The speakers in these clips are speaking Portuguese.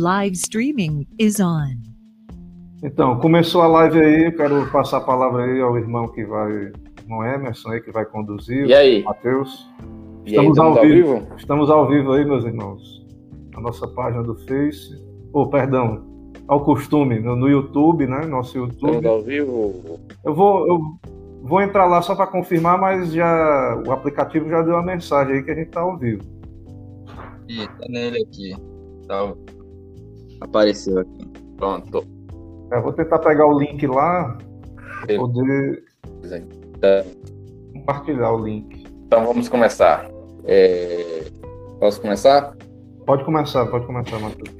Live streaming is on. Então, começou a live aí, eu quero passar a palavra aí ao irmão que vai, irmão Emerson aí, que vai conduzir. E aí? Matheus. E aí, Estamos ao ao vivo. vivo? Estamos ao vivo aí, meus irmãos. Na nossa página do Face. Oh, perdão. Ao costume, no, no YouTube, né? Nosso Estamos YouTube. ao vivo. Eu vou, eu vou entrar lá só para confirmar, mas já o aplicativo já deu a mensagem aí que a gente tá ao vivo. Ih, tá nele aqui. Tá. Apareceu aqui. Pronto. Eu vou tentar pegar o link lá, poder Tá. compartilhar o link. Então vamos começar. É, Posso começar? Pode começar, pode começar, Matheus.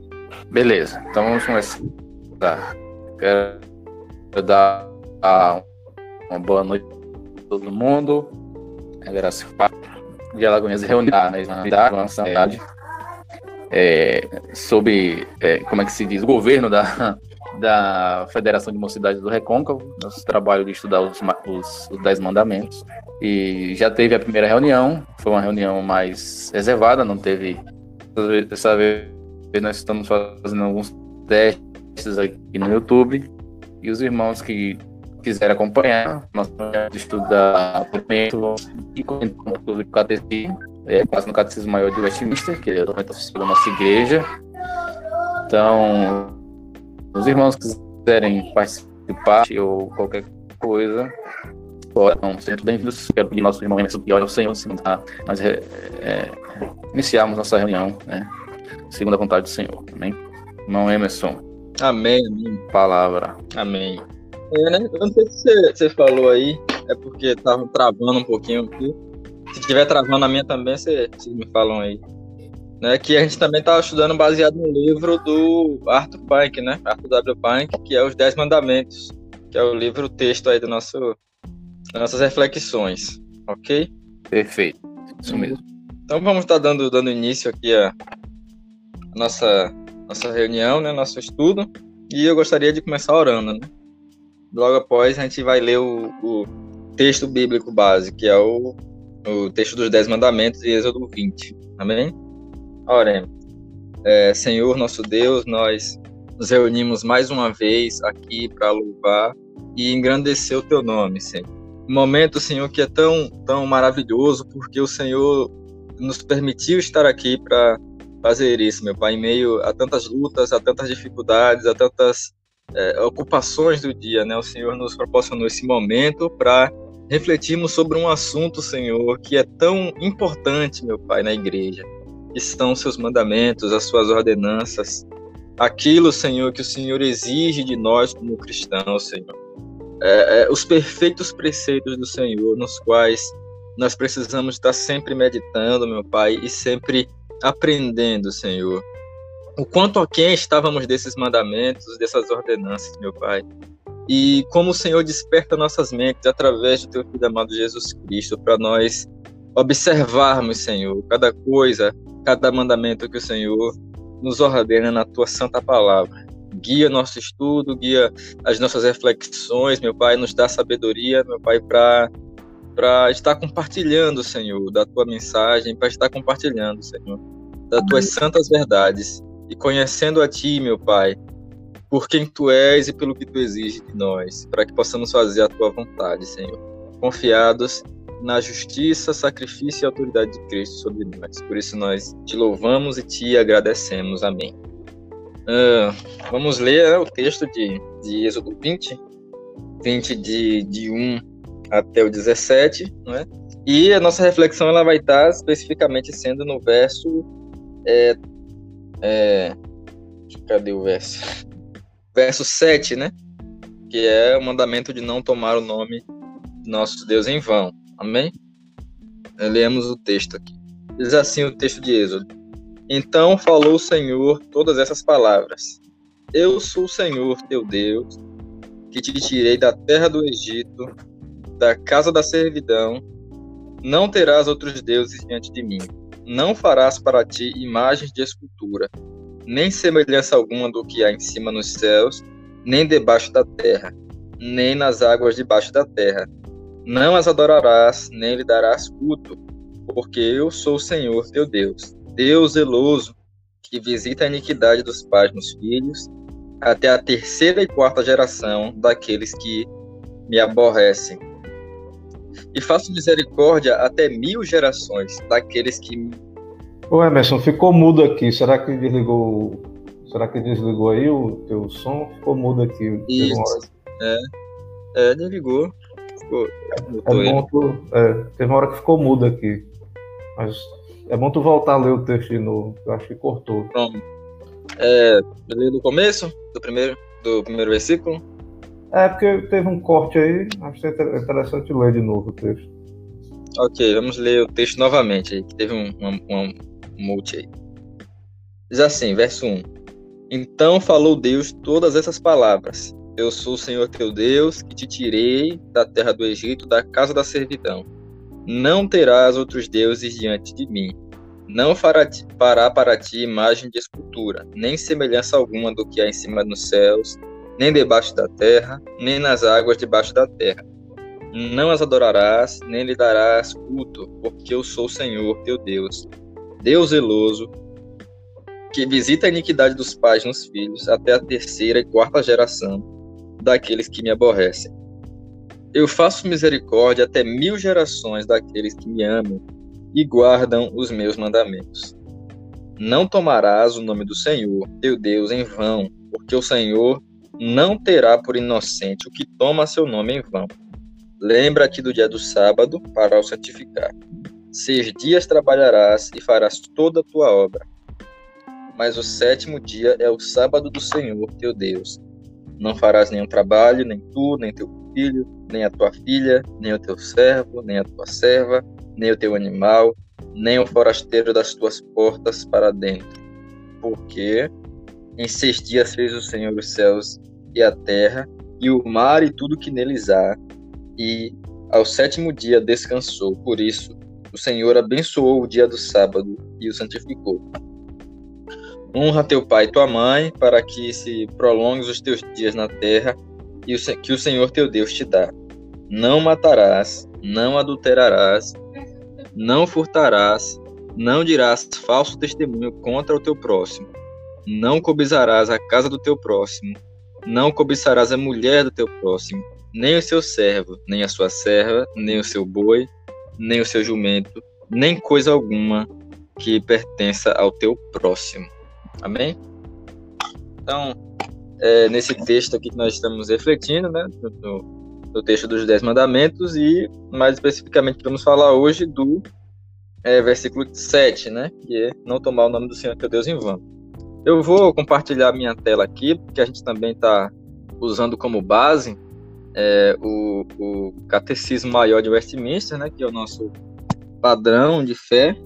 Beleza, então vamos começar. Tá. Quero dar a- uma boa noite a todo mundo. A graça paz. De Alagoinhas reunir na nossa cidade. É, sobre, é, como é que se diz, o governo da, da Federação de Mocidades do Recôncavo, nosso trabalho de estudar os, os, os Dez Mandamentos. E já teve a primeira reunião, foi uma reunião mais reservada, não teve. Dessa vez nós estamos fazendo alguns testes aqui no YouTube. E os irmãos que quiserem acompanhar, nós vamos estudar documento e comentar sobre o catecismo, é, quase no Catecismo Maior de Westminster, que é o documento oficial da nossa igreja. Então, os irmãos que quiserem participar ou qualquer coisa, ser muito bem-vindos. Quero pedir ao nosso irmão Emerson que ore ao Senhor, se tá, nós é, é, iniciarmos nossa reunião, né, segundo a vontade do Senhor. Amém? Irmão Emerson, Amém, amém, palavra. amém. É, né? Eu não sei se você, você falou aí, é porque tava travando um pouquinho aqui. Se tiver travando a minha também, você- vocês me falam aí. Né, que a gente também estava estudando baseado no livro do Arthur Pike, né? Arthur W. Pike, que é Os Dez Mandamentos, que é o livro texto aí do nosso, das nossas reflexões, ok? Perfeito. Isso mesmo. Então vamos estar dando, dando início aqui a a nossa, nossa reunião, né, nosso estudo, e eu gostaria de começar orando. Né? Logo após a gente vai ler o, o texto bíblico base, que é o, o texto dos Dez Mandamentos de Êxodo 20. Amém? Oremos. É, Senhor nosso Deus, nós nos reunimos mais uma vez aqui para louvar e engrandecer o teu nome, Senhor. Um momento, Senhor, que é tão, tão maravilhoso, porque o Senhor nos permitiu estar aqui para fazer isso, meu Pai, em meio a tantas lutas, a tantas dificuldades, a tantas é, ocupações do dia, né? O Senhor nos proporcionou esse momento para refletirmos sobre um assunto, Senhor, que é tão importante, meu Pai, na igreja, que são os seus mandamentos, as suas ordenanças, aquilo, Senhor, que o Senhor exige de nós como cristãos, Senhor. É, é, os perfeitos preceitos do Senhor, nos quais nós precisamos estar sempre meditando, meu Pai, e sempre aprendendo, Senhor. O quanto a quem estávamos desses mandamentos, dessas ordenanças, meu Pai. E como o Senhor desperta nossas mentes através do teu filho amado Jesus Cristo para nós observarmos, Senhor, cada coisa, cada mandamento que o Senhor nos ordena na tua santa palavra. Guia nosso estudo, guia as nossas reflexões, meu Pai, nos dá sabedoria, meu Pai, para para estar compartilhando, Senhor, da tua mensagem, para estar compartilhando, Senhor, das tuas santas verdades e conhecendo a ti, meu Pai, por quem tu és e pelo que tu exiges de nós, para que possamos fazer a tua vontade, Senhor, confiados na justiça, sacrifício e autoridade de Cristo sobre nós. Por isso nós te louvamos e te agradecemos. Amém. Ah, vamos ler né, o texto de, de Êxodo 20, 20 de, de 1 até o 17, não é? E a nossa reflexão ela vai estar especificamente sendo no verso. É, é, cadê o verso? Verso 7, né? Que é o mandamento de não tomar o nome de nosso Deus em vão. Amém? Lemos o texto aqui. Diz assim o texto de Êxodo. Então falou o Senhor todas essas palavras: Eu sou o Senhor teu Deus, que te tirei da terra do Egito, da casa da servidão. Não terás outros deuses diante de mim. Não farás para ti imagens de escultura, nem semelhança alguma do que há em cima nos céus, nem debaixo da terra, nem nas águas debaixo da terra. Não as adorarás, nem lhe darás culto, porque eu sou o Senhor teu Deus, Deus zeloso, que visita a iniquidade dos pais nos filhos, até a terceira e quarta geração daqueles que me aborrecem. E faço misericórdia até mil gerações daqueles que me. Ô Emerson, ficou mudo aqui. Será que desligou? Será que desligou aí o teu som? Ficou mudo aqui. Isso. É, é, desligou. Ficou, é bom tu, é, teve uma hora que ficou mudo aqui. Mas é bom tu voltar a ler o texto de novo. Eu acho que cortou. Pronto. É, ler do começo? Do primeiro, do primeiro versículo? É, porque teve um corte aí. Acho que é interessante ler de novo o texto. Ok, vamos ler o texto novamente aí, que teve um, um, um multi aí. Diz assim, verso 1. Então falou Deus todas essas palavras. Eu sou o Senhor teu Deus, que te tirei da terra do Egito, da casa da servidão. Não terás outros deuses diante de mim. Não fará, para ti imagem de escultura, nem semelhança alguma do que há em cima dos céus, nem debaixo da terra, nem nas águas debaixo da terra. Não as adorarás, nem lhe darás culto, porque eu sou o Senhor teu Deus, Deus zeloso, que visita a iniquidade dos pais nos filhos até a terceira e quarta geração daqueles que me aborrecem. Eu faço misericórdia até mil gerações daqueles que me amam e guardam os meus mandamentos. Não tomarás o nome do Senhor, teu Deus, em vão, porque o Senhor não terá por inocente o que toma seu nome em vão. Lembra-te do dia do sábado para o santificar. Seis dias trabalharás e farás toda a tua obra. Mas o sétimo dia é o sábado do Senhor, teu Deus. Não farás nenhum trabalho, nem tu, nem teu filho, nem a tua filha, nem o teu servo, nem a tua serva, nem o teu animal, nem o forasteiro das tuas portas para dentro. Porque em seis dias fez o Senhor os céus e a terra, e o mar e tudo que neles há, e ao sétimo dia descansou. Por isso, o Senhor abençoou o dia do sábado e o santificou. Honra teu pai e tua mãe, para que se prolongues os teus dias na terra e que o Senhor teu Deus te dá. Não matarás, não adulterarás, não furtarás, não dirás falso testemunho contra o teu próximo, não cobiçarás a casa do teu próximo, não cobiçarás a mulher do teu próximo, nem o seu servo, nem a sua serva, nem o seu boi, nem o seu jumento, nem coisa alguma que pertença ao teu próximo. Amém? Então, é, nesse texto aqui que nós estamos refletindo, né, no, no, texto dos Dez Mandamentos, e mais especificamente vamos falar hoje do é, versículo 7, né, que é não tomar o nome do Senhor teu Deus em vão. Eu vou compartilhar minha tela aqui, porque a gente também está usando como base é, o, o, Catecismo Maior de Westminster, né, que é o nosso padrão de fé,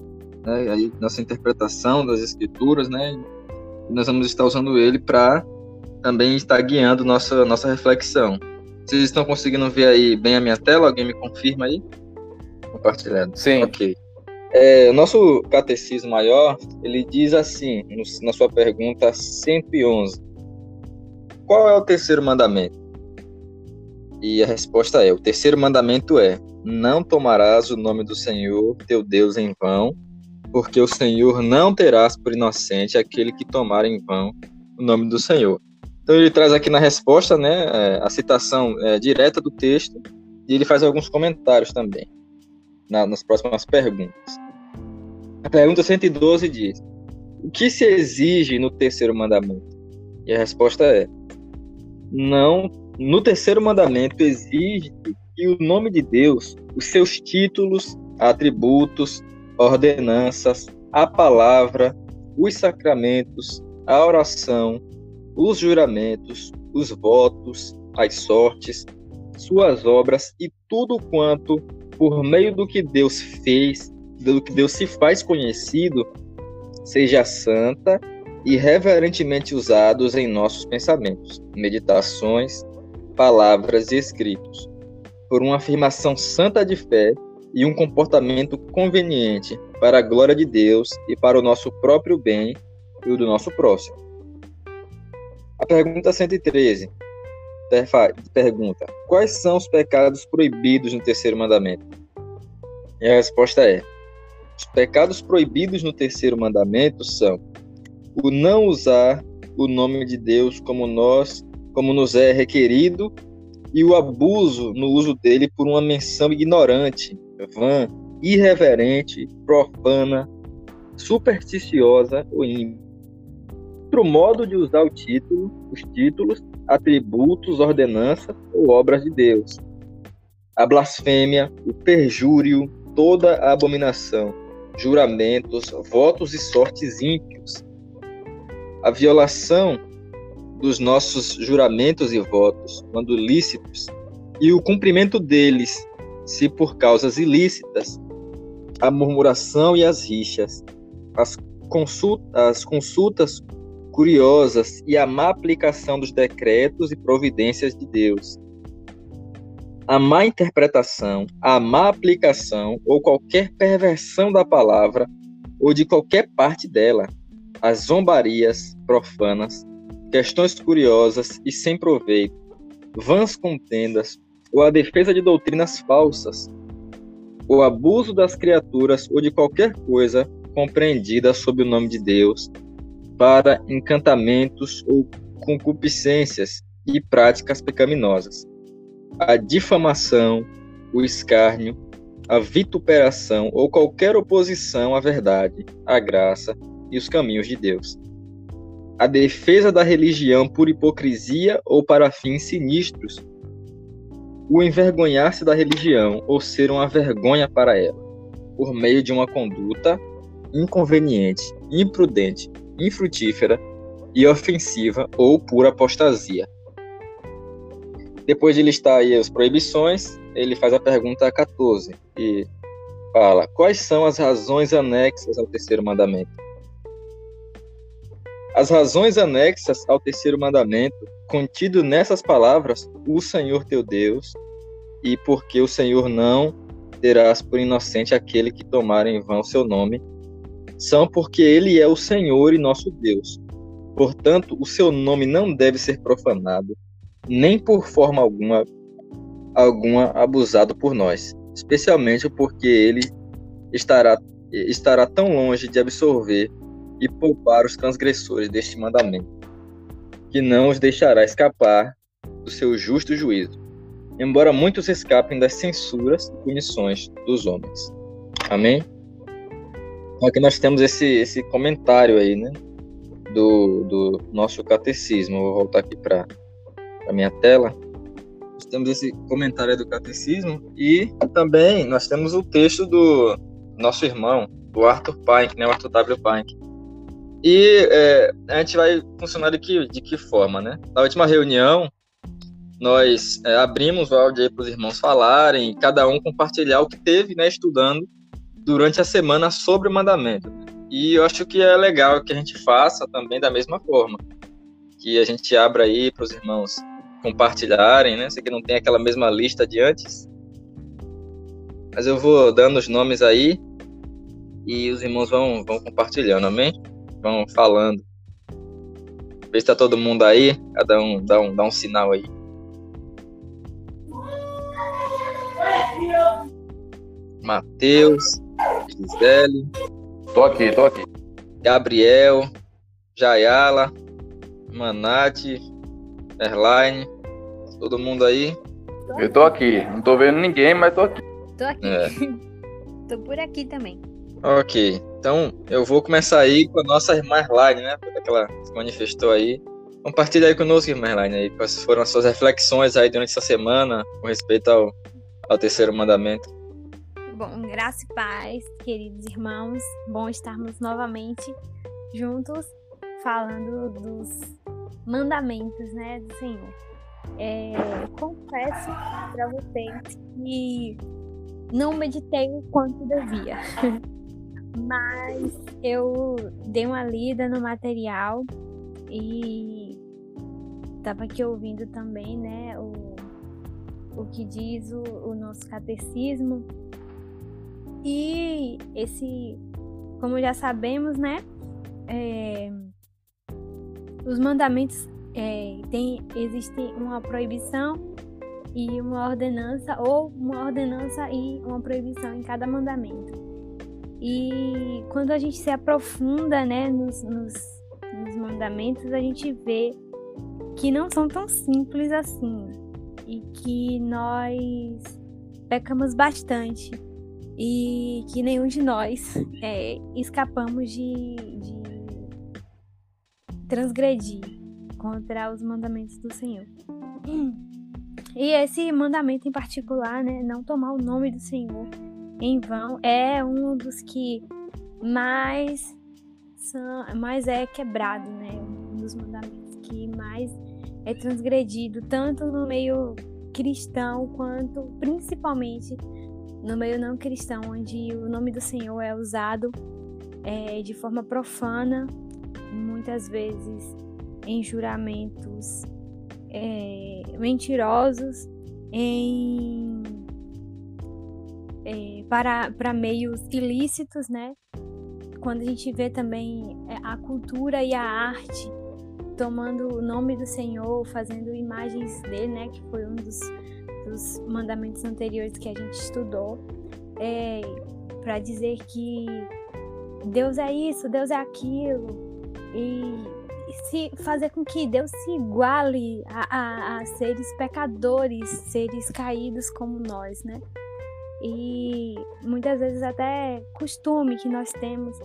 né, aí, nossa interpretação das Escrituras, né, e nós vamos estar usando ele para também está guiando nossa, nossa reflexão. Vocês estão conseguindo ver aí bem a minha tela? Alguém me confirma aí? Compartilhando. Sim. Ok. É, nosso catecismo maior, ele diz assim, no, na sua pergunta 111. Qual é o terceiro mandamento? E a resposta é: o terceiro mandamento é: não tomarás o nome do Senhor, teu Deus, em vão, porque o Senhor não terás por inocente aquele que tomar em vão o nome do Senhor. Então ele traz aqui na resposta, né, é, a citação é, direta do texto e ele faz alguns comentários também na, nas próximas perguntas. A pergunta 112 diz: O que se exige no terceiro mandamento? E a resposta é: Não, no terceiro mandamento exige que o nome de Deus, os seus títulos, atributos, ordenanças, a palavra, os sacramentos, a oração, os juramentos, os votos, as sortes, suas obras e tudo quanto, por meio do que Deus fez, do que Deus se faz conhecido, seja santa e reverentemente usados em nossos pensamentos, meditações, palavras e escritos, por uma afirmação santa de fé e um comportamento conveniente para a glória de Deus e para o nosso próprio bem e o do nosso próximo a pergunta 113 pergunta: Quais são os pecados proibidos no terceiro mandamento? E a resposta é: Os pecados proibidos no terceiro mandamento são o não usar o nome de Deus como nós, como nos é requerido, e o abuso no uso dele por uma menção ignorante, vã, irreverente, profana, supersticiosa ou ímpia. Outro modo de usar o título, os títulos, atributos, ordenanças ou obras de Deus. A blasfêmia, o perjúrio, toda a abominação, juramentos, votos e sortes ímpios. A violação dos nossos juramentos e votos, quando lícitos, e o cumprimento deles, se por causas ilícitas, a murmuração e as rixas, as, consulta, as consultas curiosas e a má aplicação dos decretos e providências de Deus. A má interpretação, a má aplicação ou qualquer perversão da palavra ou de qualquer parte dela, as zombarias profanas, questões curiosas e sem proveito, vãs contendas ou a defesa de doutrinas falsas, o abuso das criaturas ou de qualquer coisa compreendida sob o nome de Deus, para encantamentos ou concupiscências e práticas pecaminosas. A difamação, o escárnio, a vituperação ou qualquer oposição à verdade, à graça e os caminhos de Deus. A defesa da religião por hipocrisia ou para fins sinistros. O envergonhar-se da religião ou ser uma vergonha para ela, por meio de uma conduta inconveniente, imprudente, infrutífera e ofensiva ou por apostasia. Depois de listar aí as proibições, ele faz a pergunta 14 e fala: Quais são as razões anexas ao terceiro mandamento? As razões anexas ao terceiro mandamento, contido nessas palavras, o Senhor teu Deus, e porque o Senhor não terás por inocente aquele que tomar em vão seu nome, são porque ele é o Senhor e nosso Deus. Portanto, o seu nome não deve ser profanado, nem por forma alguma alguma abusado por nós, especialmente porque ele estará estará tão longe de absorver e poupar os transgressores deste mandamento, que não os deixará escapar do seu justo juízo, embora muitos escapem das censuras e punições dos homens. Amém? Aqui nós temos esse, esse comentário aí, né? Do, do nosso catecismo. Vou voltar aqui para a minha tela. Nós temos esse comentário do catecismo e também nós temos o texto do nosso irmão, o Arthur Pink, né? O Arthur W. Pink. E é, a gente vai funcionar de que, de que forma, né? Na última reunião, nós é, abrimos o áudio para os irmãos falarem, cada um compartilhar o que teve, né, estudando durante a semana sobre o mandamento. E eu acho que é legal que a gente faça também da mesma forma. Que a gente abra aí para os irmãos compartilharem, né? Sei que não tem aquela mesma lista de antes. Mas eu vou dando os nomes aí e os irmãos vão, vão compartilhando, amém? Vão falando. Vê se tá todo mundo aí, cada um dá um, dá um sinal aí. Mateus, Gisele. Tô aqui, tô aqui. Gabriel, Jayala, Manati, Erline, todo mundo aí? Eu tô aqui. Não tô vendo ninguém, mas tô aqui. Tô aqui. É. Tô por aqui também. Ok, então eu vou começar aí com a nossa irmã Erline, né? Que ela se manifestou aí. Compartilha aí conosco, irmã Erline, aí, quais foram as suas reflexões aí durante essa semana com respeito ao, ao terceiro mandamento. Bom, graça e paz, queridos irmãos. Bom estarmos novamente juntos falando dos mandamentos, né, do Senhor. É, confesso para vocês que não meditei o quanto devia, mas eu dei uma lida no material e estava aqui ouvindo também, né, o, o que diz o, o nosso catecismo e esse, como já sabemos, né? É, os mandamentos é, tem, existe uma proibição e uma ordenança, ou uma ordenança e uma proibição em cada mandamento. E quando a gente se aprofunda né, nos, nos, mandamentos, a gente vê que não são tão simples assim e que nós pecamos bastante e que nenhum de nós é, escapamos de, de transgredir contra os mandamentos do Senhor. E esse mandamento em particular, né, não tomar o nome do Senhor em vão, é um dos que mais são, mais é quebrado, né, um dos mandamentos que mais é transgredido tanto no meio cristão quanto principalmente no meio não cristão, onde o nome do Senhor é usado é, de forma profana, muitas vezes em juramentos é, mentirosos, em, é, para, para meios ilícitos, né? Quando a gente vê também é, a cultura e a arte tomando o nome do Senhor, fazendo imagens dele, né? Que foi um dos, dos mandamentos anteriores que a gente estudou, é, para dizer que Deus é isso, Deus é aquilo, e se fazer com que Deus se iguale a, a, a seres pecadores, seres caídos como nós, né? E muitas vezes até costume que nós temos,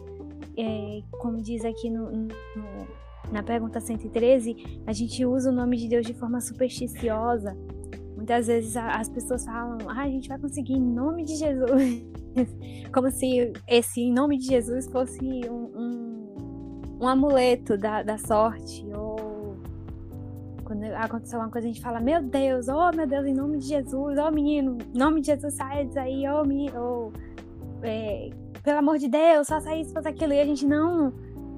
é, como diz aqui no, no, na pergunta 113, a gente usa o nome de Deus de forma supersticiosa. Muitas vezes as pessoas falam, ah, a gente vai conseguir em nome de Jesus. como se esse em nome de Jesus fosse um, um um amuleto da, da sorte, quando aconteceu alguma coisa, a gente fala, meu Deus, oh meu Deus, em nome de Jesus, oh menino, em nome de Jesus, sai daí, oh menino, oh, é, pelo amor de Deus, faça isso, faça aquilo, e a gente não,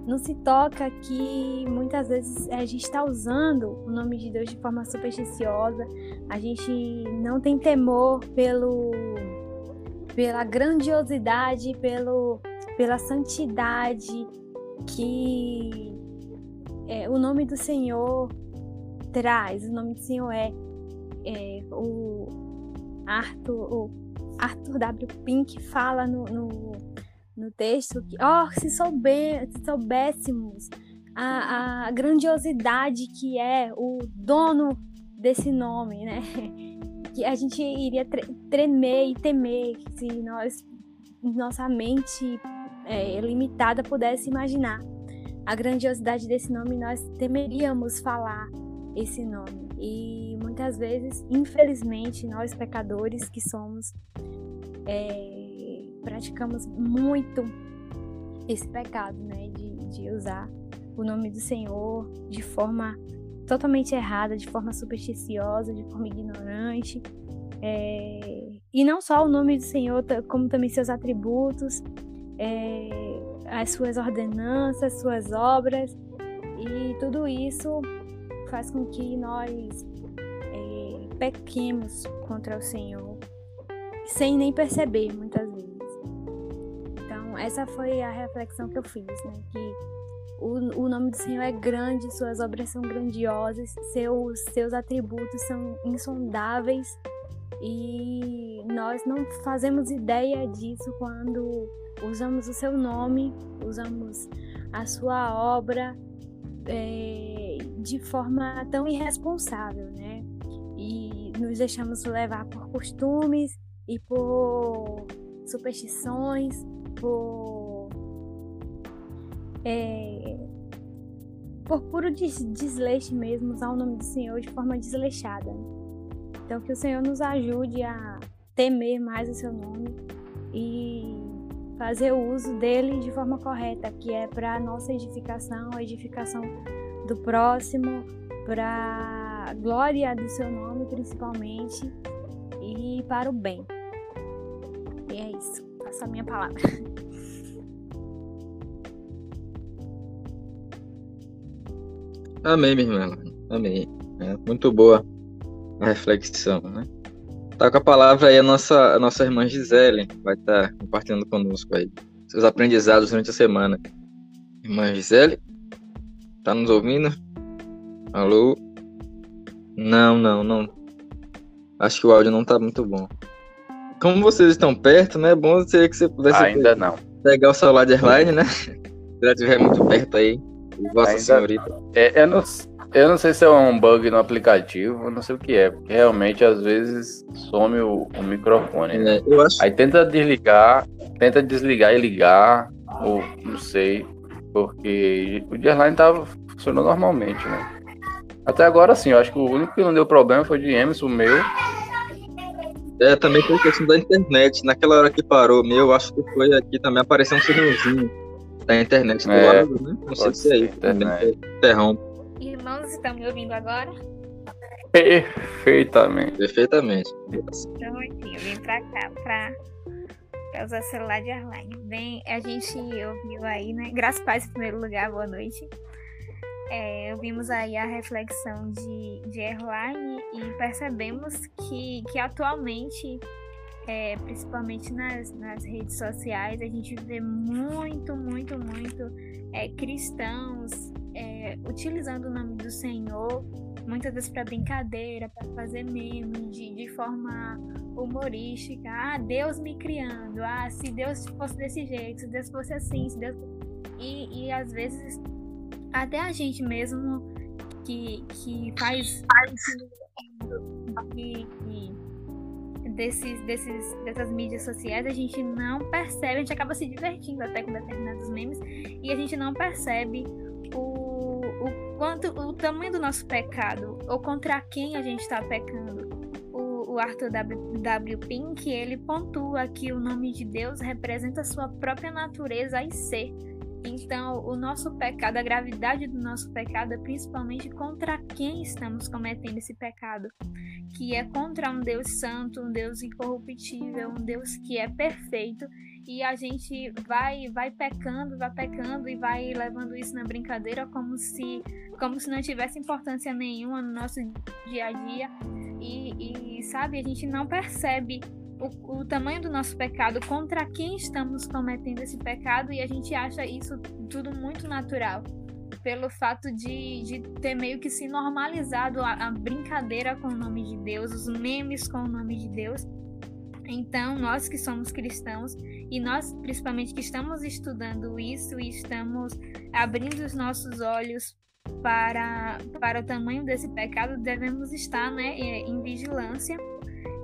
não se toca que muitas vezes a gente está usando o nome de Deus de forma supersticiosa, a gente não tem temor pelo pela grandiosidade, pelo, pela santidade, que é, o nome do Senhor traz, o nome do Senhor é, é o Arthur, o Arthur W. Pink fala no, no, no texto que, oh, se, se soubéssemos a, a grandiosidade que é o dono desse nome, né? Que a gente iria tremer e temer se nós, nossa mente é, limitada pudesse imaginar a grandiosidade desse nome, nós temeríamos falar esse nome. E muitas vezes, infelizmente, nós pecadores que somos, é, praticamos muito esse pecado, né? De, de usar o nome do Senhor de forma totalmente errada, de forma supersticiosa, de forma ignorante. É, e não só o nome do Senhor, como também seus atributos, é, as suas ordenanças, suas obras, e tudo isso faz com que nós é, pequemos contra o Senhor, sem nem perceber muitas vezes. Então, essa foi a reflexão que eu fiz, né? Que o, o nome do Senhor é grande, suas obras são grandiosas, seus, seus atributos são insondáveis e nós não fazemos ideia disso quando usamos o seu nome, usamos a sua obra é, de forma tão irresponsável, né? E nos deixamos levar por costumes e por superstições, por, é, por puro des desleixo mesmo, usar o nome do Senhor de forma desleixada. Então, que o Senhor nos ajude a temer mais o seu nome e fazer o uso dele de forma correta, que é para nossa edificação, a edificação do próximo, para glória do seu nome principalmente e para o bem. E é isso. Passo a minha palavra. Amém, minha irmã. Amém. É muito boa a reflexão, né? Tá com a palavra aí a nossa, a nossa irmã Gisele, vai estar tá compartilhando conosco aí seus aprendizados durante a semana. Irmã Gisele, tá nos ouvindo? Alô? Não, não, não. Acho que o áudio não tá muito bom. Como vocês estão perto, né? É bom seria que você pudesse Ainda não. pegar o celular de airline, né? Se ela estiver muito perto aí. Vossa Ainda- Senhorita. É, eu, não, eu não sei se é um bug no aplicativo, não sei o que é, porque realmente às vezes some o, o microfone. né? É, eu acho Aí tenta desligar, tenta desligar e ligar, ou não sei, porque o Dearline tava funcionando normalmente, né? Até agora sim, eu acho que o único que não deu problema foi o de Emerson, o meu. É, também a questão da internet. Naquela hora que parou, meu, eu acho que foi aqui também apareceu um sinalzinho da internet do É, lado, né? Não sei se é isso também, internet. Irmãos, estão me ouvindo agora? Perfeitamente. perfeitamente. Então, aqui, eu vim pra cá pra, pra usar celular de airline. Bem, a gente ouviu aí, né? Graças a Paz, em primeiro lugar, boa noite. É, ouvimos aí a reflexão de, de airline e percebemos que, que atualmente, é, principalmente nas, nas redes sociais, a gente vê muito, muito, muito é, cristãos é, utilizando o nome do Senhor muitas vezes para brincadeira, para fazer meme de, de forma humorística. Ah, Deus me criando. Ah, se Deus fosse desse jeito, se Deus fosse assim, se Deus. E, e às vezes até a gente mesmo que, que faz que, que desses, desses, dessas mídias sociais, a gente não percebe, a gente acaba se divertindo até com determinados memes e a gente não percebe o, quanto o tamanho do nosso pecado ou contra quem a gente está pecando. O, o Arthur W. W. Pink ele pontua que o nome de Deus representa a sua própria natureza e ser. Então, o nosso pecado, a gravidade do nosso pecado é principalmente contra quem estamos cometendo esse pecado, que é contra um Deus santo, um Deus incorruptível, um Deus que é perfeito, e a gente vai vai pecando, vai pecando e vai levando isso na brincadeira como se como se não tivesse importância nenhuma no nosso dia a dia. E, e sabe, a gente não percebe o, o, tamanho do nosso pecado, contra quem estamos cometendo esse pecado, e a gente acha isso tudo muito natural. Pelo fato de, de ter meio que se normalizado a, a brincadeira com o nome de Deus, os memes com o nome de Deus. Então, nós que somos cristãos e nós, principalmente, que estamos estudando isso e estamos abrindo os nossos olhos para, para o tamanho desse pecado, devemos estar né, em vigilância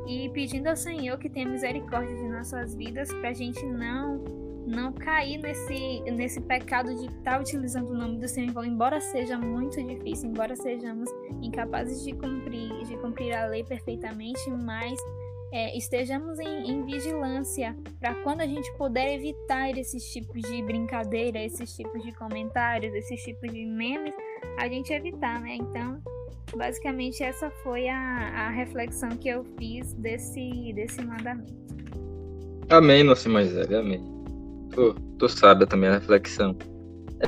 e pedindo ao Senhor que tenha misericórdia de nossas vidas para a gente não não cair nesse, nesse pecado de estar tá utilizando o nome do Senhor, embora seja muito difícil, embora sejamos incapazes de cumprir, de cumprir a lei perfeitamente, mas é, estejamos em, em vigilância para quando a gente puder evitar esses tipos de brincadeira, esses tipos de comentários, esses tipos de memes, a gente evitar, né? Então, basicamente essa foi a, a reflexão que eu fiz desse, desse mandamento. Amém, nosso Moisés, amém. Tu, tu sabe também a reflexão.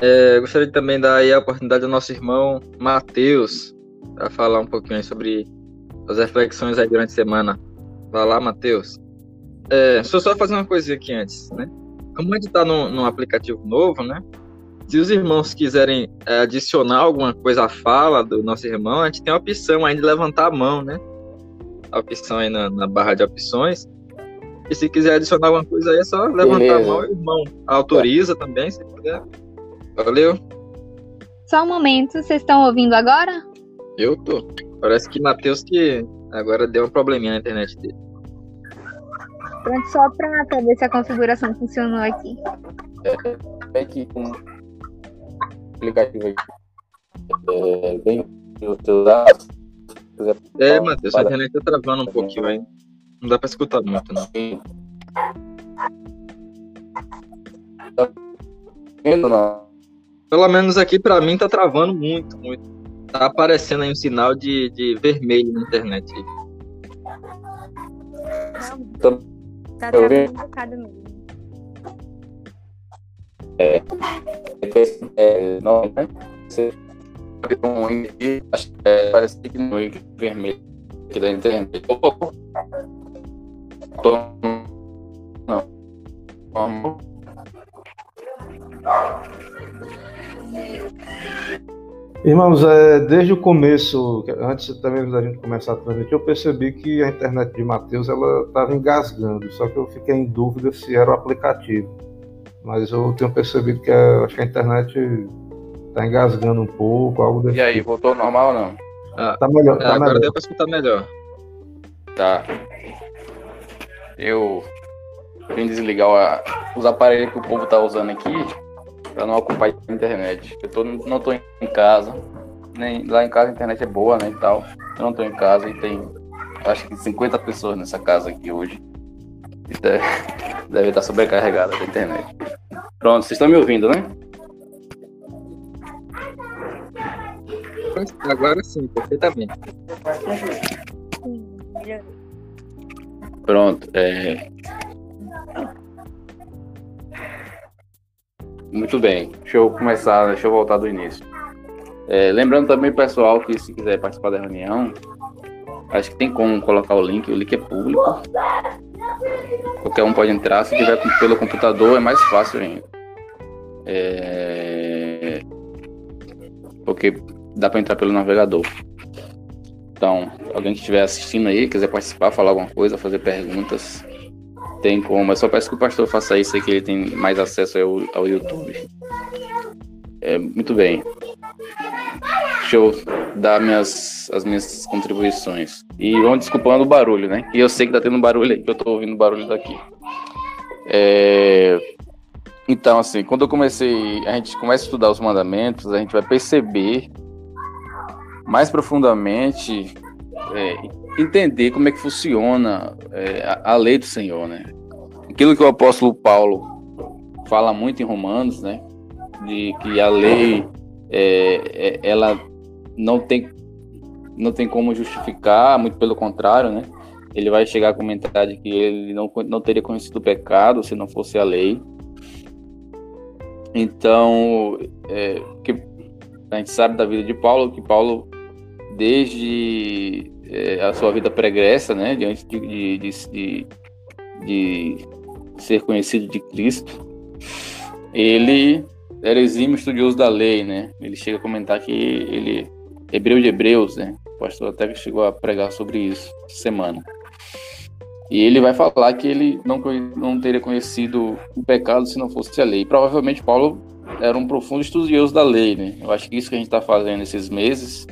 É, gostaria de também dar aí a oportunidade ao nosso irmão Matheus para falar um pouquinho sobre as reflexões aí durante a semana. Vai lá, Matheus. É, deixa eu só fazer uma coisinha aqui antes, né? Como a gente está num, num aplicativo novo, né? Se os irmãos quiserem é, adicionar alguma coisa à fala do nosso irmão, a gente tem a opção aí de levantar a mão, né? A opção aí na, na barra de opções. E se quiser adicionar alguma coisa aí, é só levantar Beleza. a mão e o irmão autoriza também, se puder. Valeu. Só um momento, vocês estão ouvindo agora? Eu tô. Parece que Matheus que agora deu um probleminha na internet dele. Pronto, só pra, pra ver se a configuração funcionou aqui. É que com o aplicativo aí. É, bem o teu dado. se quiser É, Matheus, a internet tá travando um pouquinho aí. Não dá pra escutar muito, não. Tá vendo não? Pelo menos aqui pra mim tá travando muito, muito. Tá aparecendo aí um sinal de, de vermelho na internet. Tô- Tá travando um bocado mesmo. É, não, né? Você abre um link, acho que é, parece que no link vermelho aqui da internet. Opa, Tô, não. Vamos. Irmãos, é, desde o começo, antes também da gente começar a transmitir, eu percebi que a internet de Matheus ela estava engasgando, só que eu fiquei em dúvida se era o aplicativo. Mas eu tenho percebido que a, acho que a internet tá engasgando um pouco, algo desse E aí, tipo. voltou ao normal ou não? Ah, Tá melhor, é, tá agora melhor. deu pra escutar melhor. Tá. Eu vim desligar a- os aparelhos que o povo tá usando aqui pra não ocupar a internet. Eu tô, não tô em casa. Nem, lá em casa a internet é boa, né, e tal. Eu não tô em casa e tem, acho que 50 pessoas nessa casa aqui hoje. Deve, deve estar sobrecarregada a internet. Pronto, vocês estão me ouvindo, né? Agora sim, perfeitamente. Pronto. É... Muito bem. Deixa eu começar, deixa eu voltar do início. É, lembrando também, pessoal, que se quiser participar da reunião, acho que tem como colocar o link, o link é público. Qualquer um pode entrar, se tiver pelo computador é mais fácil ainda. É, Porque dá para entrar pelo navegador. Então, alguém que estiver assistindo aí, quiser participar, falar alguma coisa, fazer perguntas, tem como. Eu só peço que o pastor faça isso aí, que ele tem mais acesso ao, ao YouTube. É, muito bem. Deixa eu dar minhas, as minhas contribuições. E vão desculpando o barulho, né? E eu sei que tá tendo barulho aí, que eu tô ouvindo barulho daqui. É, Então, assim, quando eu comecei, a gente começa a estudar os mandamentos, a gente vai perceber mais profundamente é, entender como é que funciona é, a, lei do Senhor, né? Aquilo que o apóstolo Paulo fala muito em Romanos, né? De que a lei é, é, ela não tem não tem como justificar, muito pelo contrário, né? Ele vai chegar a comentar de que ele não, não teria conhecido o pecado se não fosse a lei. Então, é, que a gente sabe da vida de Paulo que Paulo desde é, a sua vida pregressa, né, diante de, de, de, de, ser conhecido de Cristo, ele era exímio estudioso da lei, né? Ele chega a comentar que ele hebreu de hebreus, né? O pastor até chegou a pregar sobre isso semana. E ele vai falar que ele não, não teria conhecido o pecado se não fosse a lei. Provavelmente Paulo era um profundo estudioso da lei, né? Eu acho que isso que a gente está fazendo esses meses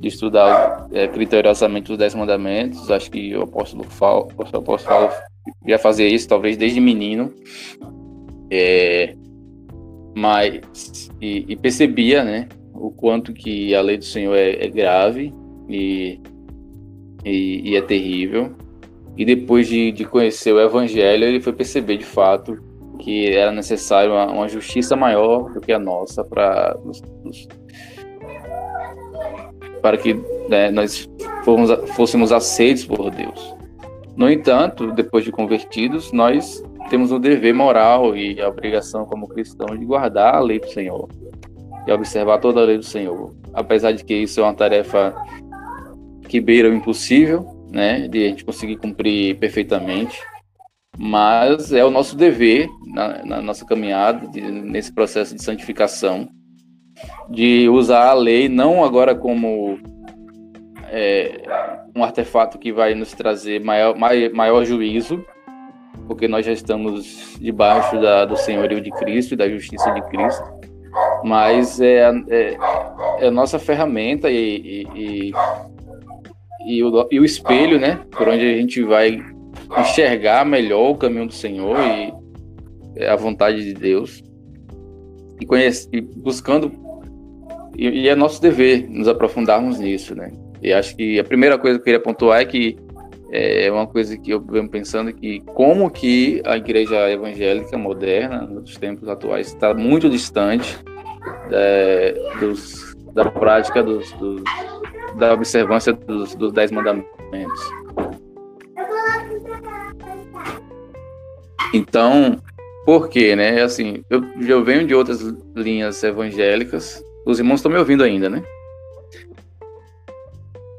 de estudar é, criteriosamente os Dez Mandamentos. Acho que o apóstolo Paulo, apóstolo Paulo já fazia isso, talvez desde menino. É, mas, e, e, percebia, né, o quanto que a lei do Senhor é, é grave e, e, e, é terrível. E depois de, de conhecer o Evangelho, ele foi perceber de fato que era necessário uma, uma justiça maior do que a nossa para para que né, nós fomos, fôssemos aceitos por Deus. No entanto, depois de convertidos, nós temos o dever moral e a obrigação como cristãos de guardar a lei do Senhor e observar toda a lei do Senhor. Apesar de que isso é uma tarefa que beira o impossível, né, de a gente conseguir cumprir perfeitamente, mas é o nosso dever na, na nossa caminhada, de, nesse processo de santificação, de usar a lei não agora como é, um artefato que vai nos trazer maior, maior, juízo, porque nós já estamos debaixo da, do senhorio de Cristo e da justiça de Cristo, mas é, é, é a nossa ferramenta e, e, e, o, e o espelho, né, por onde a gente vai enxergar melhor o caminho do Senhor e a vontade de Deus. E, conhece, e buscando e, e, é nosso dever nos aprofundarmos nisso, né? E acho que a primeira coisa que eu queria pontuar é que é uma coisa que eu venho pensando que como que a igreja evangélica moderna nos tempos atuais está muito distante é, dos, da prática dos, dos, da observância dos, dos dez mandamentos. Então, por quê, né? Assim, eu já venho de outras linhas evangélicas. Os irmãos estão me ouvindo ainda, né?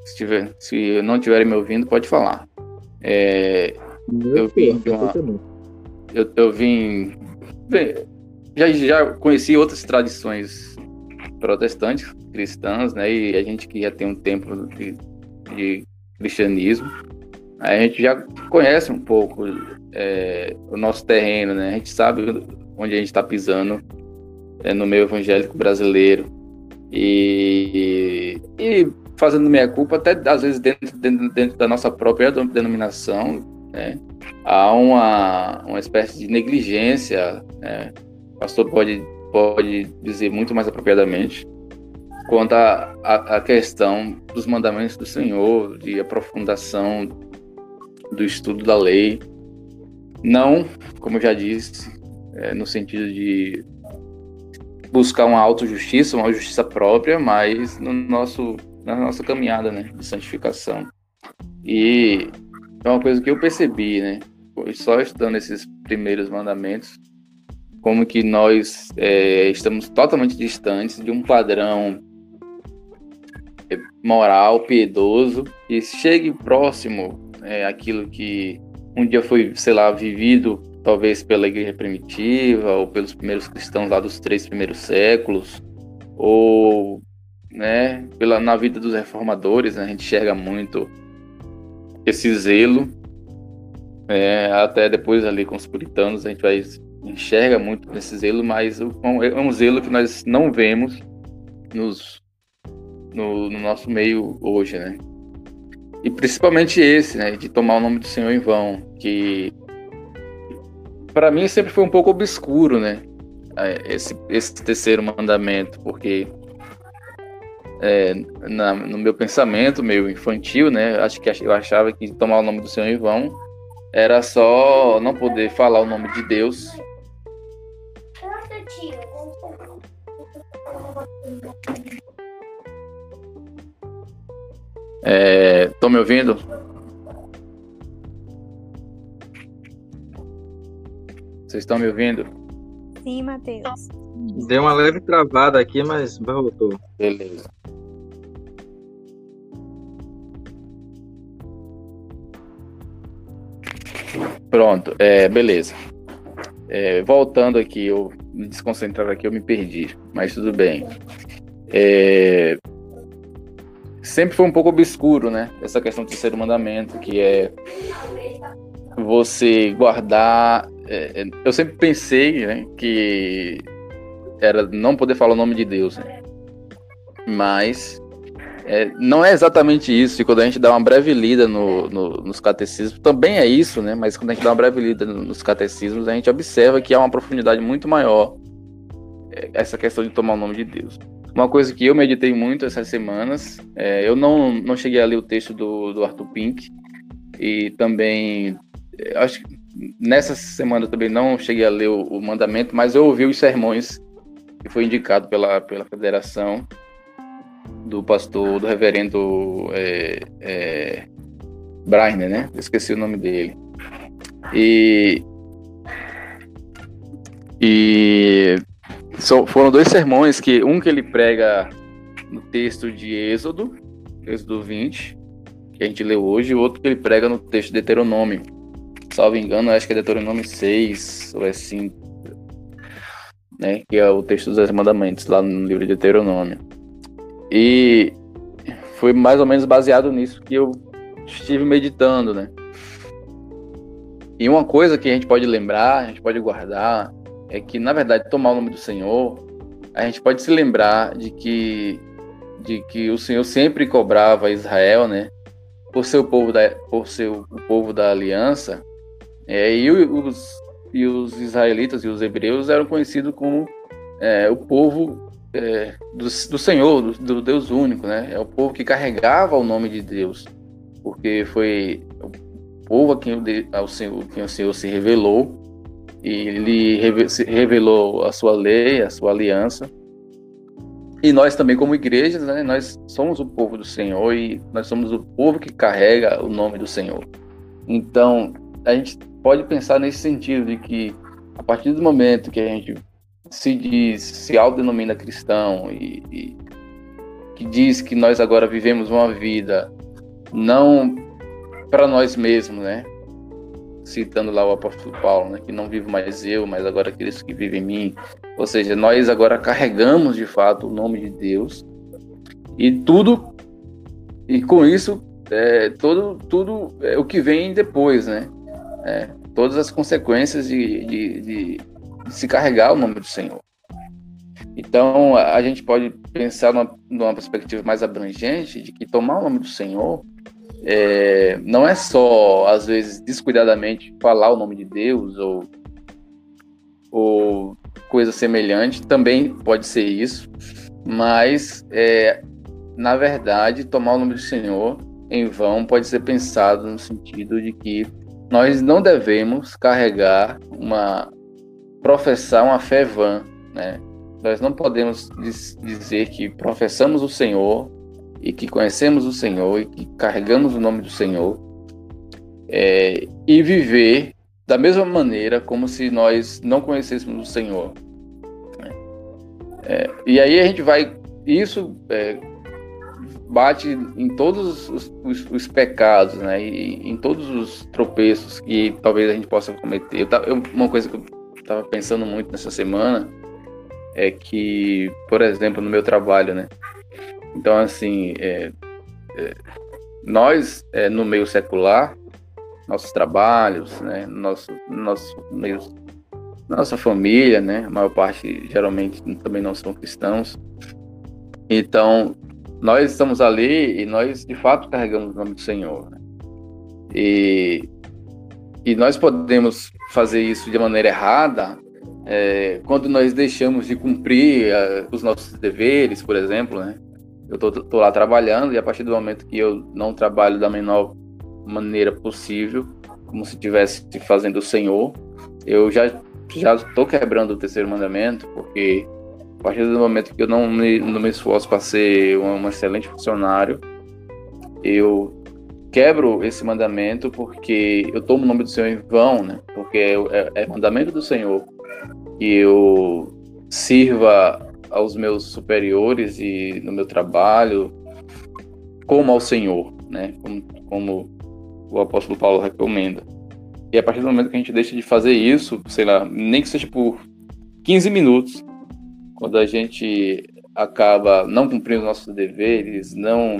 Se, tiver, se não estiverem me ouvindo, pode falar. É, eu vim de uma, eu, eu vim. Já, já conheci outras tradições protestantes, cristãs, né? E a gente que já tem um tempo de, de cristianismo, a gente já conhece um pouco é, o nosso terreno, né? A gente sabe onde a gente está pisando no meio evangélico brasileiro. E, e fazendo minha culpa, até às vezes dentro, dentro, dentro da nossa própria denominação, né, há uma, uma espécie de negligência, né, o pastor pode, pode dizer muito mais apropriadamente, quanto à questão dos mandamentos do Senhor, de aprofundação do estudo da lei. Não, como eu já disse, é, no sentido de buscar uma autojustiça, uma justiça própria, mas no nosso, na nossa caminhada né, de santificação. E é uma coisa que eu percebi, né? Só estudando esses primeiros mandamentos, como que nós é, estamos totalmente distantes de um padrão moral, piedoso, e chegue próximo é, aquilo que um dia foi, sei lá, vivido talvez pela igreja primitiva ou pelos primeiros cristãos lá dos três primeiros séculos, ou né, pela, na vida dos reformadores, né, a gente enxerga muito esse zelo, é, até depois ali com os puritanos a gente vai enxerga muito esse zelo, mas é um zelo que nós não vemos nos, no, no nosso meio hoje, né? E principalmente esse, né, de tomar o nome do Senhor em vão, que para mim sempre foi um pouco obscuro, né? É, esse, esse terceiro mandamento, porque é, na, no meu pensamento, meio infantil, né? Acho que eu achava que tomar o nome do Senhor em vão era só não poder falar o nome de Deus. É, me ouvindo? Vocês estão me ouvindo? Sim, Matheus. Deu uma leve travada aqui, mas voltou. Beleza. Pronto, é, beleza. É, voltando aqui, eu me desconcentrar aqui, eu me perdi, mas tudo bem. É, sempre foi um pouco obscuro, né? Essa questão do terceiro mandamento, que é você guardar. É, é, eu sempre pensei né, que era não poder falar o nome de Deus, né? mas é, não é exatamente isso. E quando a gente dá uma breve lida no, no, nos catecismos, também é isso, né? Mas quando a gente dá uma breve lida nos catecismos, a gente observa que há uma profundidade muito maior é, essa questão de tomar o nome de Deus. Uma coisa que eu meditei muito essas semanas, é, eu não, não cheguei a ler o texto do, do Arthur Pink, e também, é, acho que nessa semana também não cheguei a ler o, o, mandamento, mas eu ouvi os sermões que foi indicado pela, pela federação do pastor, do reverendo é, é, Brainer, né? esqueci o nome dele. E, e so, foram dois sermões que um que ele prega no texto de Êxodo, Êxodo 20, que a gente leu hoje, e outro que ele prega no texto de Deuteronômio. Salvo engano, acho que é Deuteronômio 6 ou é 5, né, que é o texto dos Dez Mandamentos, lá no livro de Deuteronômio. E foi mais ou menos baseado nisso que eu estive meditando, né? E uma coisa que a gente pode lembrar, a gente pode guardar, é que, na verdade, tomar o nome do Senhor, a gente pode se lembrar de que, de que o Senhor sempre cobrava Israel, né? Por ser o povo da, por ser o povo da aliança, é, e, os, e os israelitas e os hebreus eram conhecidos como é, o povo é, do, do, Senhor, do, do, Deus único, né? É o povo que carregava o nome de Deus, porque foi o povo a quem o, ao Senhor, quem o Senhor se revelou e ele revelou a sua lei, a sua aliança. E nós também, como igrejas, né, nós somos o povo do Senhor e nós somos o povo que carrega o nome do Senhor. Então, a gente pode pensar nesse sentido de que, a partir do momento que a gente se diz, se autodenomina cristão e, e que diz que nós agora vivemos uma vida não para nós mesmos, né? citando lá o apóstolo Paulo, né, que não vivo mais eu, mas agora Cristo que vive em mim. Ou seja, nós agora carregamos de fato o nome de Deus e tudo, e com isso, é, todo, tudo é, o que vem depois, né? É, todas as consequências de, de, de, de se carregar o nome do Senhor. Então, a gente pode pensar numa, numa perspectiva mais abrangente de que tomar o nome do Senhor é, não é só, às vezes, descuidadamente falar o nome de Deus ou, ou coisa semelhante, também pode ser isso, mas, é, na verdade, tomar o nome do Senhor em vão pode ser pensado no sentido de que nós não devemos carregar uma professar uma fé vã, né? Nós não podemos dizer que professamos o Senhor e que conhecemos o Senhor e que carregamos o nome do Senhor é, e viver da mesma maneira como se nós não conhecêssemos o Senhor. Né? É, e aí a gente vai isso é, bate em todos os, os, os, pecados, né? E em todos os tropeços que talvez a gente possa cometer. Eu, uma coisa que eu estava pensando muito nessa semana é que, por exemplo, no meu trabalho, né? Então, assim, é, é, nós, é, no meio secular, nossos trabalhos, né? Nosso, nosso meio, nossa família, né? A maior parte, geralmente, também não são cristãos. Então, nós estamos ali e nós de fato carregamos o nome do Senhor. Né? E, e nós podemos fazer isso de maneira errada é, quando nós deixamos de cumprir uh, os nossos deveres, por exemplo. Né? Eu estou lá trabalhando e a partir do momento que eu não trabalho da menor maneira possível, como se estivesse fazendo o Senhor, eu já já estou quebrando o terceiro mandamento, porque a partir do momento que eu não me, não me esforço para ser um, um excelente funcionário, eu quebro esse mandamento porque eu tomo o nome do Senhor em vão, né? Porque é, é, é mandamento do Senhor que eu sirva aos meus superiores e no meu trabalho como ao Senhor, né? Como, como o apóstolo Paulo recomenda. E a partir do momento que a gente deixa de fazer isso, sei lá, nem que seja por 15 minutos, quando a gente acaba não cumprindo nossos deveres, não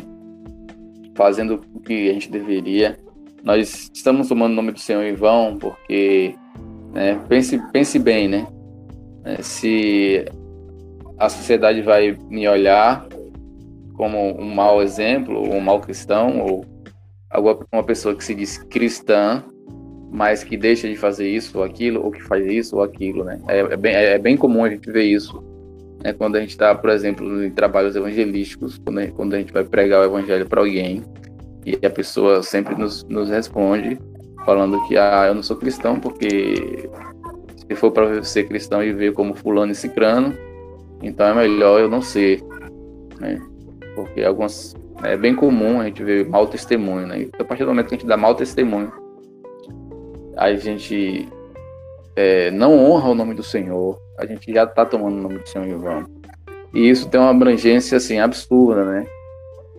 fazendo o que a gente deveria, nós estamos tomando o nome do Senhor em vão, porque né, pense, pense bem, né? É, se a sociedade vai me olhar como um mau exemplo, ou um mau cristão, ou alguma pessoa que se diz cristã, mas que deixa de fazer isso ou aquilo, ou que faz isso ou aquilo, né? É, é, bem, é bem comum a gente ver isso é quando a gente está, por exemplo, em trabalhos evangelísticos, quando a, gente, quando a gente vai pregar o evangelho para alguém e a pessoa sempre nos, nos responde falando que ah, eu não sou cristão porque se for para ser cristão e ver como fulano e cicrano, então é melhor eu não ser, né? Porque algumas é bem comum a gente ver mau testemunho, né? Então, a partir do momento que a gente dá mau testemunho, a gente é, não honra o nome do Senhor, a gente já está tomando o nome do Senhor em vão. E isso tem uma abrangência assim absurda, né?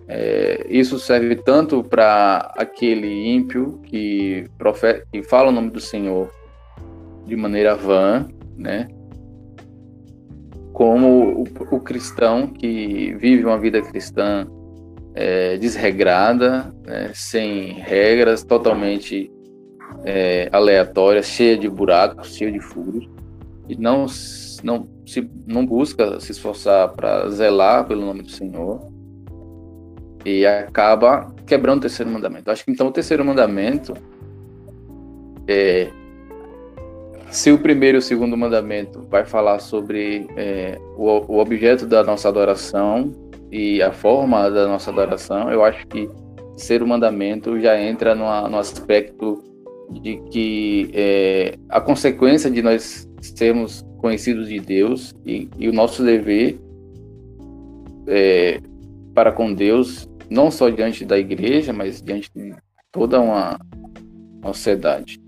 É, isso serve tanto para aquele ímpio que, profeta, que fala o nome do Senhor de maneira vã, né? Como o, o cristão que vive uma vida cristã é, desregrada, né? sem regras, totalmente é, aleatória, cheia de buracos, cheia de furos e não não se não busca se esforçar para zelar pelo nome do Senhor e acaba quebrando o terceiro mandamento. Acho que então o terceiro mandamento é se o primeiro e o segundo mandamento vai falar sobre é, o, o objeto da nossa adoração e a forma da nossa adoração, eu acho que o terceiro mandamento já entra numa, no aspecto de que é, a consequência de nós sermos conhecidos de Deus e, e o nosso dever é, para com Deus, não só diante da igreja, mas diante de toda uma, uma sociedade.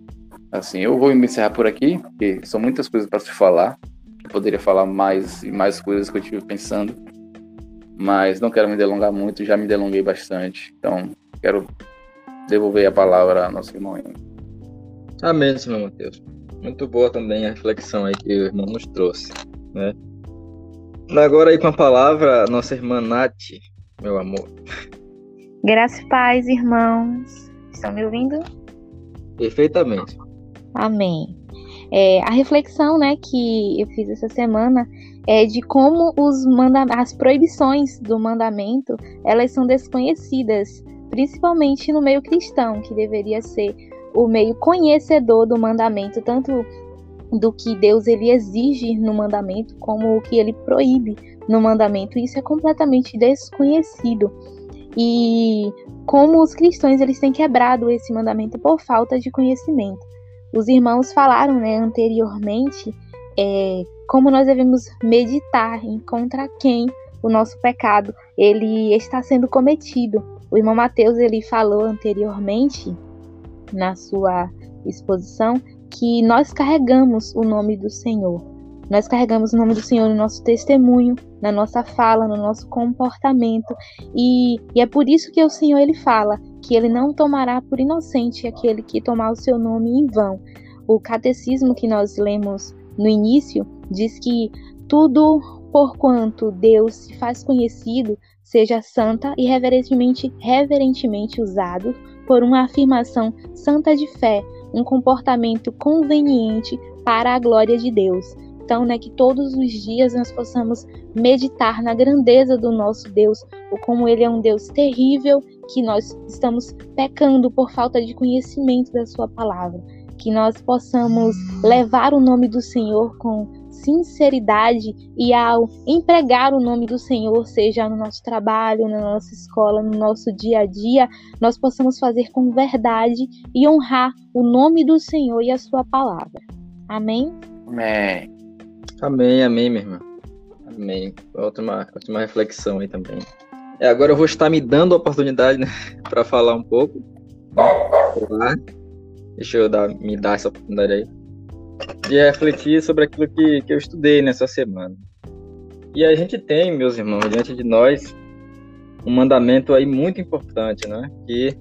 Assim, eu vou me encerrar por aqui, porque são muitas coisas para se falar. Eu poderia falar mais e mais coisas que eu estive pensando, mas não quero me delongar muito, já me delonguei bastante. Então, quero devolver a palavra ao nosso irmão. Amém, senhor Mateus. Muito boa também a reflexão aí que o irmão nos trouxe, né? Agora aí com a palavra, nossa irmã Nath, meu amor. Graça e paz, irmãos. Estão me ouvindo? Perfeitamente. Amém. É, a reflexão né, que eu fiz essa semana é de como os manda as proibições do mandamento elas são desconhecidas, principalmente no meio cristão, que deveria ser o meio conhecedor do mandamento, tanto do que Deus ele exige no mandamento, como o que ele proíbe no mandamento. Isso é completamente desconhecido. E como os cristãos eles têm quebrado esse mandamento por falta de conhecimento. Os irmãos falaram né, anteriormente é, como nós devemos meditar em contra quem o nosso pecado ele está sendo cometido. O irmão Mateus ele falou anteriormente na sua exposição que nós carregamos o nome do Senhor. Nós carregamos o nome do Senhor no nosso testemunho, na nossa fala, no nosso comportamento. E, e, é por isso que o Senhor ele fala que ele não tomará por inocente aquele que tomar o seu nome em vão. O catecismo que nós lemos no início diz que tudo por quanto Deus se faz conhecido seja santa e reverentemente, reverentemente usado por uma afirmação santa de fé, um comportamento conveniente para a glória de Deus. Então, né, que todos os dias nós possamos meditar na grandeza do nosso Deus, ou como ele é um Deus terrível, que nós estamos pecando por falta de conhecimento da sua palavra. Que nós possamos levar o nome do Senhor com sinceridade e ao empregar o nome do Senhor, seja no nosso trabalho, na nossa escola, no nosso dia a dia, nós possamos fazer com verdade e honrar o nome do Senhor e a sua palavra. Amém? Amém. Amém, amém, minha irmã. Amém. Ótima, ótima reflexão aí também. É, agora eu vou estar me dando a oportunidade né, para falar um pouco. Deixa eu dar, me dar essa oportunidade aí de refletir sobre aquilo que, que eu estudei nessa semana. E a gente tem, meus irmãos, diante de nós, um mandamento aí muito importante, né? Que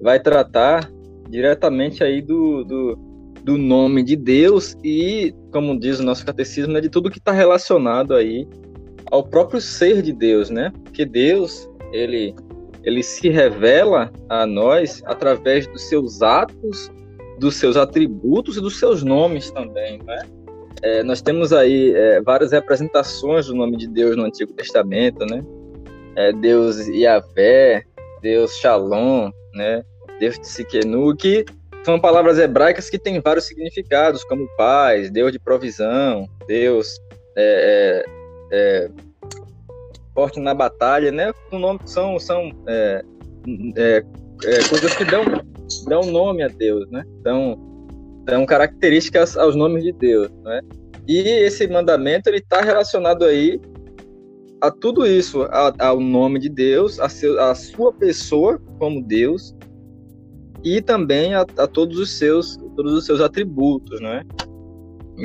vai tratar diretamente aí do, do, do nome de Deus e, como diz o nosso catecismo, né, de tudo que está relacionado aí ao próprio ser de Deus, né? Porque Deus, ele, ele se revela a nós através dos seus atos dos seus atributos e dos seus nomes também, né? É, nós temos aí é, várias representações do nome de Deus no Antigo Testamento, né? É, Deus Yahvé, Deus Shalom, né? Deus Tsikenu, que são palavras hebraicas que têm vários significados, como paz, Deus de provisão, Deus é, é, é forte na batalha, né? O nome são são é, coisas que dão dão nome a Deus, né? Dão, dão características aos nomes de Deus, né? E esse mandamento ele está relacionado aí a tudo isso, a, ao nome de Deus, a, seu, a sua pessoa como Deus e também a, a, todos os seus todos os seus atributos, né?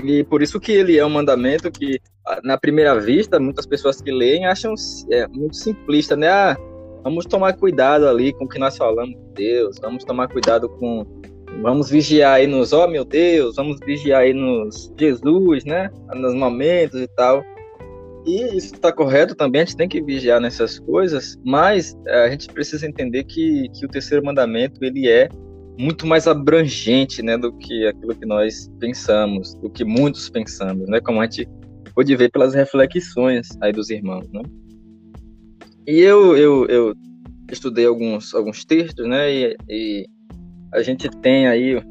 E por isso que ele é um mandamento que na primeira vista muitas pessoas que leem acham é, muito simplista, né? Ah, vamos tomar cuidado ali com o que nós falamos de Deus, vamos tomar cuidado com. Vamos vigiar aí nos, ó oh, meu Deus, vamos vigiar aí nos Jesus, né? Nos momentos e tal. E isso está correto também, a gente tem que vigiar nessas coisas, mas eh, a gente precisa entender que, que o terceiro mandamento ele é muito mais abrangente, né, do que aquilo que nós pensamos, do que muitos pensamos, né, como a gente pode ver pelas reflexões aí dos irmãos, né. E eu, eu, eu estudei alguns, alguns textos, né? E, e, a gente tem aí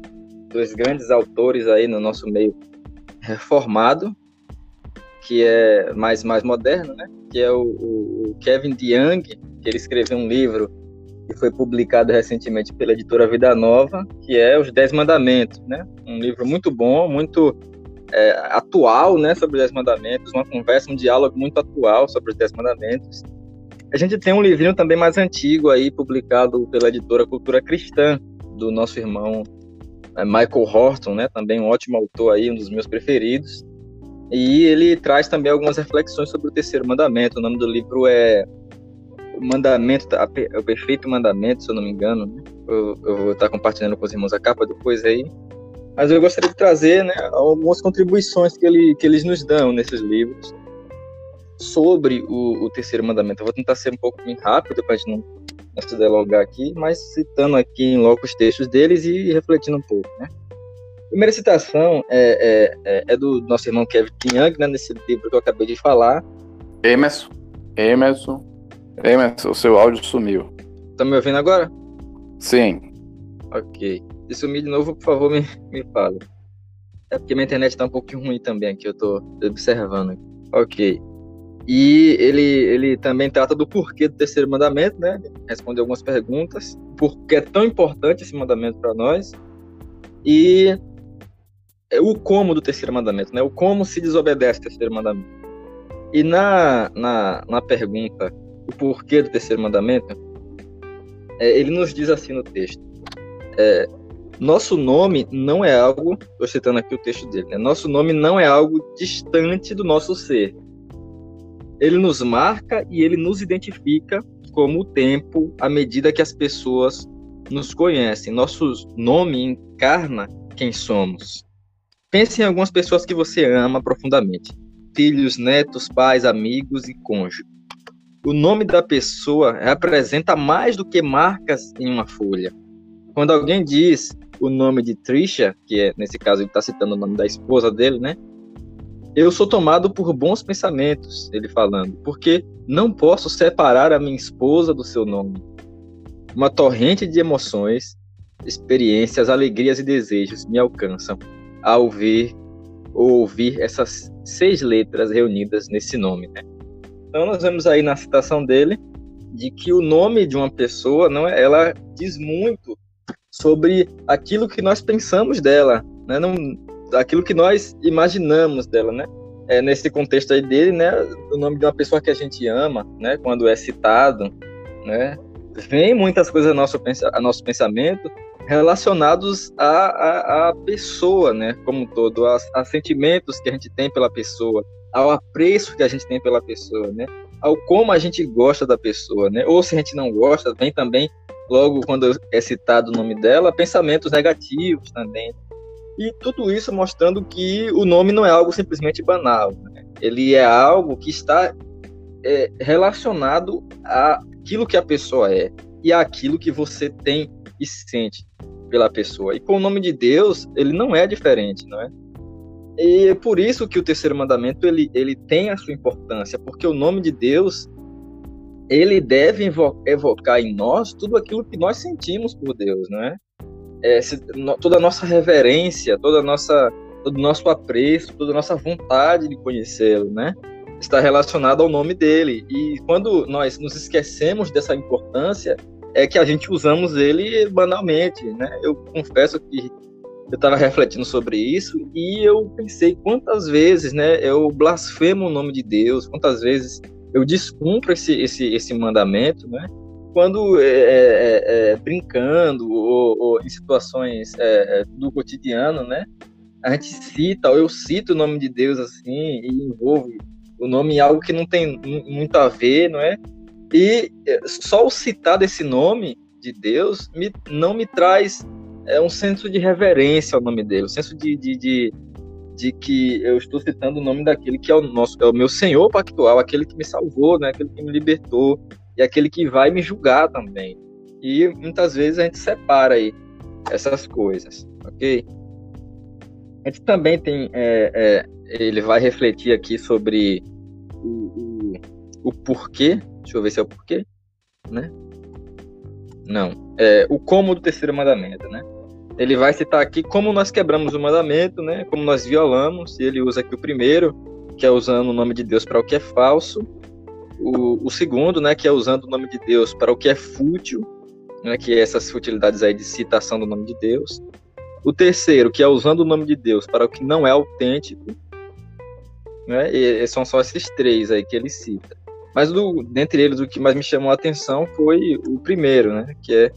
dois grandes autores aí no nosso meio reformado, que é mais, mais moderno, né? Que é o, o Kevin DeYoung, que ele escreveu um livro que foi publicado recentemente pela editora Vida Nova, que é Os Dez Mandamentos, né? Um livro muito bom, muito é, atual, né? Sobre os Dez Mandamentos, uma conversa, um diálogo muito atual sobre os Dez Mandamentos. A gente tem um livrinho também mais antigo aí, publicado pela editora Cultura Cristã, do nosso irmão é, Michael Horton, né? Também um ótimo autor aí, um dos meus preferidos. E ele traz também algumas reflexões sobre o terceiro mandamento. O nome do livro é o mandamento, o perfeito mandamento, se eu não me engano. Né? Eu, vou estar compartilhando com os irmãos a capa depois aí. Mas eu gostaria de trazer né, algumas contribuições que, ele, que eles nos dão nesses livros sobre o, o, terceiro mandamento. Eu vou tentar ser um pouco bem rápido para a gente não, não se delongar aqui, mas citando aqui em loco os textos deles e refletindo um pouco, né? primeira citação é, é, é, é do nosso irmão Kevin Young, né, nesse livro que eu acabei de falar. Emerson, Emerson, Emerson, o seu áudio sumiu. Tá me ouvindo agora? Sim. Ok. Se sumir de novo, por favor, me, me fale. É porque minha internet tá um pouquinho ruim também aqui, eu tô observando. Ok. E ele, ele também trata do porquê do terceiro mandamento, né? Responde algumas perguntas. Por que é tão importante esse mandamento para nós? E é o como do terceiro mandamento, né? O como se desobedece o terceiro mandamento. E na, na, na pergunta, o porquê do terceiro mandamento, é, ele nos diz assim no texto: é, nosso nome não é algo, estou citando aqui o texto dele, né? Nosso nome não é algo distante do nosso ser. Ele nos marca e ele nos identifica como o tempo, à medida que as pessoas nos conhecem. Nosso nome encarna quem somos. Pense em algumas pessoas que você ama profundamente: filhos, netos, pais, amigos e cônjuge. O nome da pessoa representa mais do que marcas em uma folha. Quando alguém diz o nome de Trisha, que é, nesse caso ele está citando o nome da esposa dele, né? Eu sou tomado por bons pensamentos, ele falando, porque não posso separar a minha esposa do seu nome. Uma torrente de emoções, experiências, alegrias e desejos me alcançam ao ver ou ouvir essas seis letras reunidas nesse nome, né? Então nós vemos aí na citação dele de que o nome de uma pessoa não é, ela diz muito sobre aquilo que nós pensamos dela, né? Não, aquilo que nós imaginamos dela, né? É, nesse contexto aí dele, né? O nome de uma pessoa que a gente ama, né? Quando é citado, né? Vem muitas coisas a nosso, a nosso pensamento relacionados à, à, à pessoa, né? Como um todo, a, a sentimentos que a gente tem pela pessoa, ao apreço que a gente tem pela pessoa, né? Ao como a gente gosta da pessoa, né? Ou se a gente não gosta, vem também logo quando é citado o nome dela, pensamentos negativos também. E tudo isso mostrando que o nome não é algo simplesmente banal. Né? Ele é algo que está é, relacionado àquilo que a pessoa é e àquilo que você tem e sente pela pessoa. E com o nome de Deus, ele não é diferente, não é? E é por isso que o terceiro mandamento ele, ele tem a sua importância, porque o nome de Deus ele deve evocar em nós tudo aquilo que nós sentimos por Deus, né? É, se, no, toda a nossa reverência, toda a nossa, todo o nosso apreço, toda a nossa vontade de conhecê-lo, né? Está relacionado ao nome dele. E quando nós nos esquecemos dessa importância, é que a gente usamos ele banalmente, né? Eu confesso que eu estava refletindo sobre isso e eu pensei quantas vezes, né? Eu blasfemo o nome de Deus, quantas vezes eu descumpro esse, esse, esse mandamento, né? Quando é, é, é, é brincando ou, ou, em situações é, do cotidiano, né? A gente cita, ou eu cito o nome de Deus assim e envolve o nome em algo que não tem muito a ver, não é? E só o citar desse nome de Deus me, não me traz é, um senso de reverência ao nome dele, um senso de, de, de de que eu estou citando o nome daquele que é o nosso, é o meu Senhor pactual, aquele que me salvou, né, aquele que me libertou e aquele que vai me julgar também. E muitas vezes a gente separa aí essas coisas, ok? A gente também tem, é, é, ele vai refletir aqui sobre o, o, o, porquê, deixa eu ver se é o porquê, né? Não, é o como do terceiro mandamento, né? ele vai citar aqui como nós quebramos o mandamento, né? Como nós violamos. E ele usa aqui o primeiro, que é usando o nome de Deus para o que é falso. O, o segundo, né? Que é usando o nome de Deus para o que é fútil, né? Que é essas futilidades aí de citação do nome de Deus. O terceiro, que é usando o nome de Deus para o que não é autêntico. Né? E, e são só esses três aí que ele cita. Mas do, dentre eles, o que mais me chamou a atenção foi o primeiro, né? Que é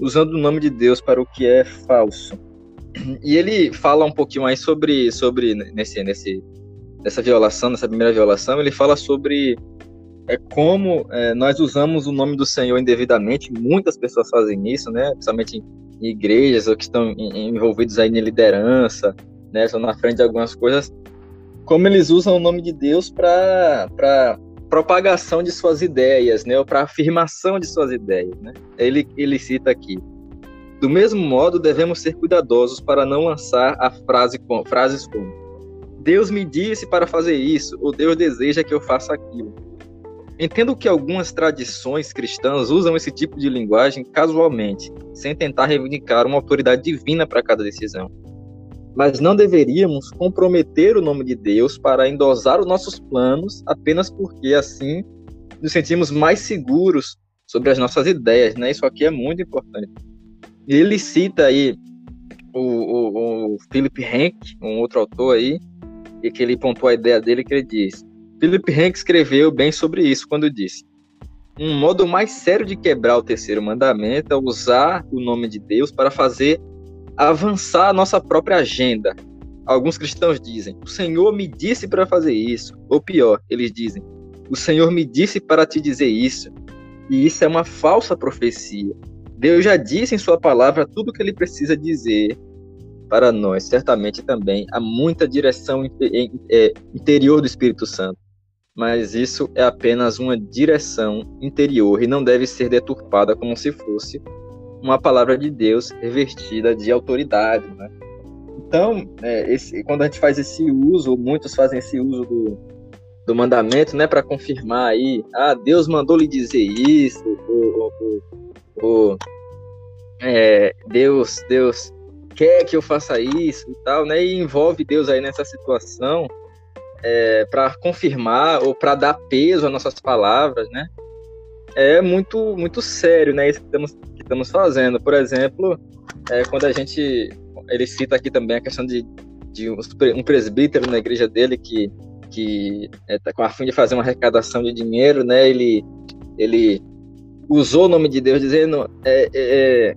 usando o nome de Deus para o que é falso. E ele fala um pouquinho mais sobre, sobre nesse, nesse, nessa violação, nessa primeira violação, ele fala sobre é, como é, nós usamos o nome do Senhor indevidamente. Muitas pessoas fazem isso, né? Principalmente em igrejas ou que estão envolvidos aí em liderança, né? Estão na frente de algumas coisas. Como eles usam o nome de Deus para propagação de suas ideias, né, ou para afirmação de suas ideias, né? Ele ele cita aqui: Do mesmo modo, devemos ser cuidadosos para não lançar a frase com, frases como Deus me disse para fazer isso, ou Deus deseja que eu faça aquilo. Entendo que algumas tradições cristãs usam esse tipo de linguagem casualmente, sem tentar reivindicar uma autoridade divina para cada decisão. Mas não deveríamos comprometer o nome de Deus para endosar os nossos planos apenas porque assim nos sentimos mais seguros sobre as nossas ideias, né? Isso aqui é muito importante. Ele cita aí o, o, o Philip Henk, um outro autor aí, e que ele pontuou a ideia dele que ele diz: Philip Henk escreveu bem sobre isso quando disse: um modo mais sério de quebrar o terceiro mandamento é usar o nome de Deus para fazer avançar a nossa própria agenda. Alguns cristãos dizem: O Senhor me disse para fazer isso. Ou pior, eles dizem: O Senhor me disse para te dizer isso. E isso é uma falsa profecia. Deus já disse em Sua palavra tudo o que ele precisa dizer para nós. Certamente também há muita direção é, interior do Espírito Santo mas isso é apenas uma direção interior e não deve ser deturpada como se fosse uma palavra de Deus revestida de autoridade, né? Então, é, esse, quando a gente faz esse uso, muitos fazem esse uso do, do mandamento, né, para confirmar aí, ah, Deus mandou lhe dizer isso, ou, ou, ou é, Deus, Deus quer que eu faça isso e tal, né, e envolve Deus aí nessa situação, é, para confirmar ou para dar peso às nossas palavras, né? É muito muito sério, né? Isso que estamos, que estamos fazendo. Por exemplo, é, quando a gente ele cita aqui também a questão de, de um presbítero na igreja dele que que está é, com a fim de fazer uma arrecadação de dinheiro, né? Ele ele usou o nome de Deus dizendo é, é, é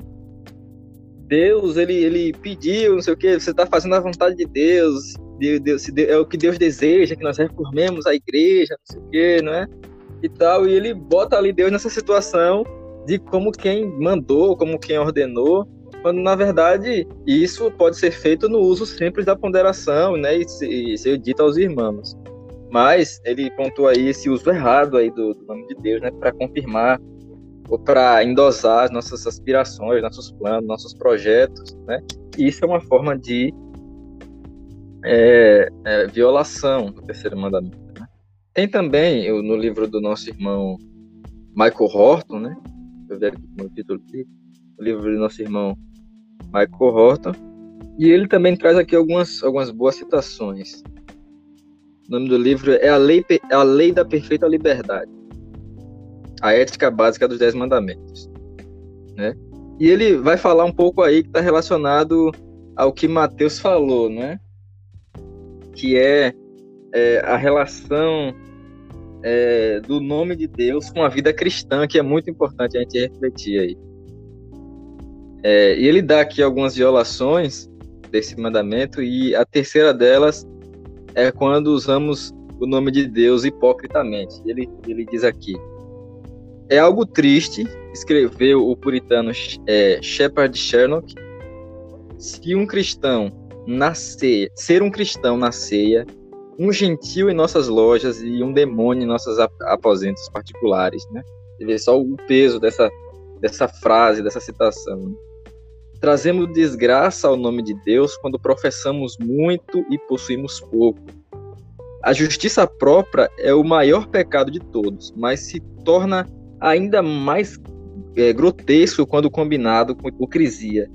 Deus ele ele pediu não sei o que você está fazendo a vontade de Deus Deus, é o que Deus deseja, que nós reformemos a igreja, não sei o quê, não é? E tal, e ele bota ali Deus nessa situação de como quem mandou, como quem ordenou, quando na verdade isso pode ser feito no uso simples da ponderação, né, e, e ser dito aos irmãos. Mas ele pontua aí esse uso errado aí do, do nome de Deus, né, para confirmar ou para endosar as nossas aspirações, nossos planos, nossos projetos, né? E isso é uma forma de é, é, violação do terceiro mandamento. Né? Tem também eu, no livro do nosso irmão Michael Horton, né? Eu aqui título dele, o livro do nosso irmão Michael Horton, e ele também traz aqui algumas, algumas boas citações. O nome do livro é a lei, a lei da perfeita liberdade, a ética básica dos dez mandamentos, né? E ele vai falar um pouco aí que está relacionado ao que Mateus falou, né? Que é, é a relação é, do nome de Deus com a vida cristã, que é muito importante a gente refletir aí. É, e ele dá aqui algumas violações desse mandamento, e a terceira delas é quando usamos o nome de Deus hipocritamente. Ele, ele diz aqui: É algo triste, escreveu o puritano é, Shepard Sherlock, se um cristão na ceia, ser um cristão na ceia, um gentil em nossas lojas e um demônio em nossos aposentos particulares, né? Você vê só o peso dessa, dessa frase, dessa citação. Né? Trazemos desgraça ao nome de Deus quando professamos muito e possuímos pouco. A justiça própria é o maior pecado de todos, mas se torna ainda mais é, grotesco quando combinado com hipocrisia,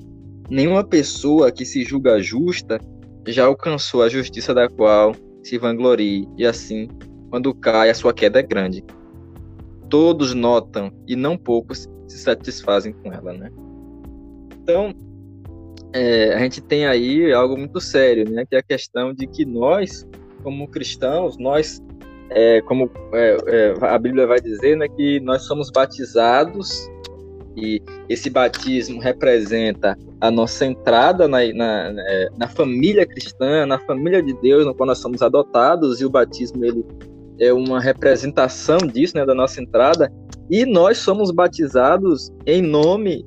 Nenhuma pessoa que se julga justa já alcançou a justiça da qual se vanglorie, e assim, quando cai, a sua queda é grande. Todos notam e não poucos se satisfazem com ela, né? Então, é, a gente tem aí algo muito sério, né? Que é a questão de que nós, como cristãos, nós, é, como é, é a Bíblia vai dizer, né? Que nós somos batizados e esse batismo representa a nossa entrada na, na, é, na, família cristã, na família de Deus, no qual nós somos adotados, e o batismo ele é uma representação disso, né, da nossa entrada, e nós somos batizados em nome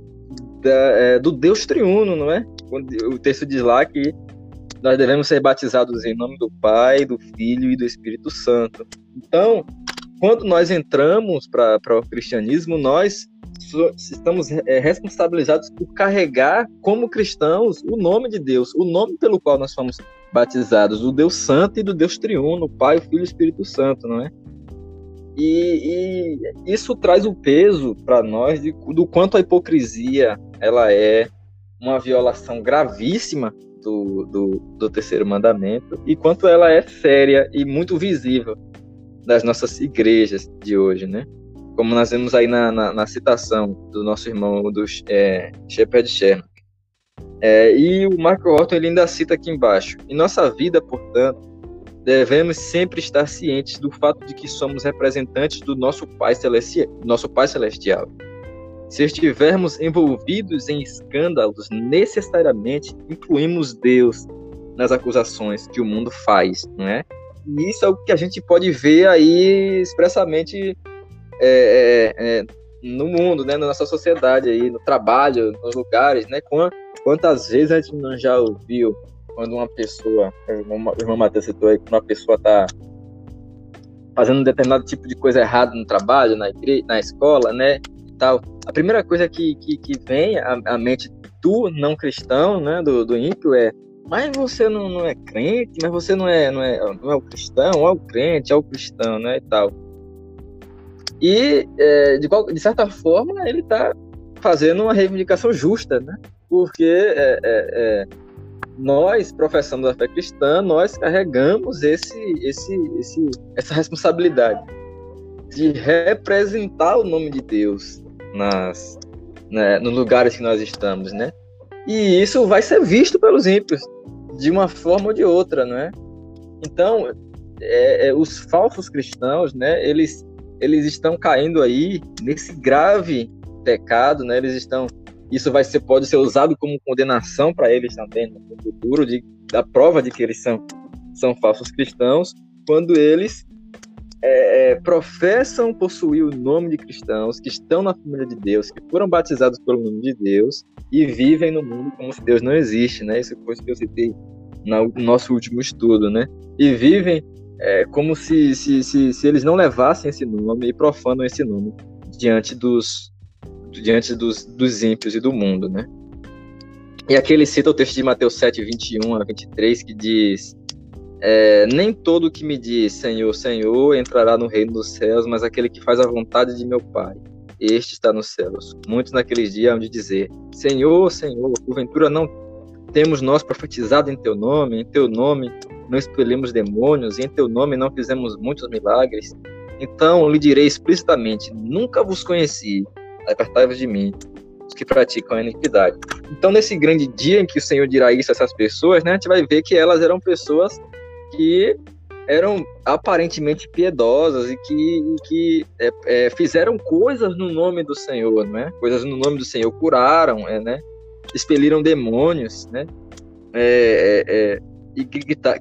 da, é, do Deus triuno, não é? O texto diz lá que nós devemos ser batizados em nome do Pai, do Filho e do Espírito Santo. Então, quando nós entramos para o cristianismo, nós estamos é, responsabilizados por carregar como cristãos o nome de Deus, o nome pelo qual nós fomos batizados, do Deus Santo e do Deus Triuno, Pai, o Filho e o Espírito Santo, não é? E, e isso traz o peso para nós de, do quanto a hipocrisia ela é uma violação gravíssima do, do, do terceiro mandamento e quanto ela é séria e muito visível das nossas igrejas de hoje, né? Como nós vemos aí na, na, na citação do nosso irmão do é, Shepard Sherman. É, e o Marco Horton ele ainda cita aqui embaixo. Em nossa vida, portanto, devemos sempre estar cientes do fato de que somos representantes do nosso Pai Celestial. Nosso Pai Celestial. Se estivermos envolvidos em escândalos, necessariamente incluímos Deus nas acusações que o mundo faz, não é? E isso é o que a gente pode ver aí expressamente é, é, é no mundo, né, na nossa sociedade aí, no trabalho, nos lugares, né? Quantas vezes a gente não já ouviu quando uma pessoa, o irmão Matheus citou aí, quando uma pessoa está fazendo um determinado tipo de coisa errada no trabalho, na, igreja, na escola, né, e tal, a primeira coisa que, que, que vem à, à mente do não cristão, né, do, do ímpio é mas você não, não é crente, mas você não é, não é, não é o cristão, é o crente, é o cristão, né, e tal. E, é, de, qual, de certa forma, ele está fazendo uma reivindicação justa, né, porque é, é, é nós, professando a fé cristã, nós carregamos esse, esse, esse, essa responsabilidade de representar o nome de Deus nas, né, nos lugares que nós estamos, né? E isso vai ser visto pelos ímpios de uma forma ou de outra, né? Então, é, é, os falsos cristãos, né? Eles eles estão caindo aí nesse grave pecado, né? Eles estão isso vai ser, pode ser usado como condenação para eles também no futuro, de, da prova de que eles são, são falsos cristãos, quando eles é, é, professam possuir o nome de cristãos, que estão na família de Deus, que foram batizados pelo nome de Deus e vivem no mundo como se Deus não existe, né? Isso foi o que eu citei no nosso último estudo, né? E vivem é, como se, se, se, se eles não levassem esse nome e profanam esse nome diante dos, diante dos, dos ímpios e do mundo, né? E aqui ele cita o texto de Mateus 7, 21 a 23, que diz: é, Nem todo que me diz Senhor, Senhor entrará no reino dos céus, mas aquele que faz a vontade de meu Pai, este está nos céus. Muitos naqueles dias hão de dizer: Senhor, Senhor, porventura não temos nós profetizado em teu nome, em teu nome não expelimos demônios, e em teu nome não fizemos muitos milagres? Então lhe direi explicitamente: Nunca vos conheci apartai-vos de mim, os que praticam a iniquidade. Então, nesse grande dia em que o Senhor dirá isso a essas pessoas, né, a gente vai ver que elas eram pessoas que eram aparentemente piedosas e que, e que é, é, fizeram coisas no nome do Senhor, né? Coisas no nome do Senhor, curaram, é, né? Expeliram demônios, né? É, é, é e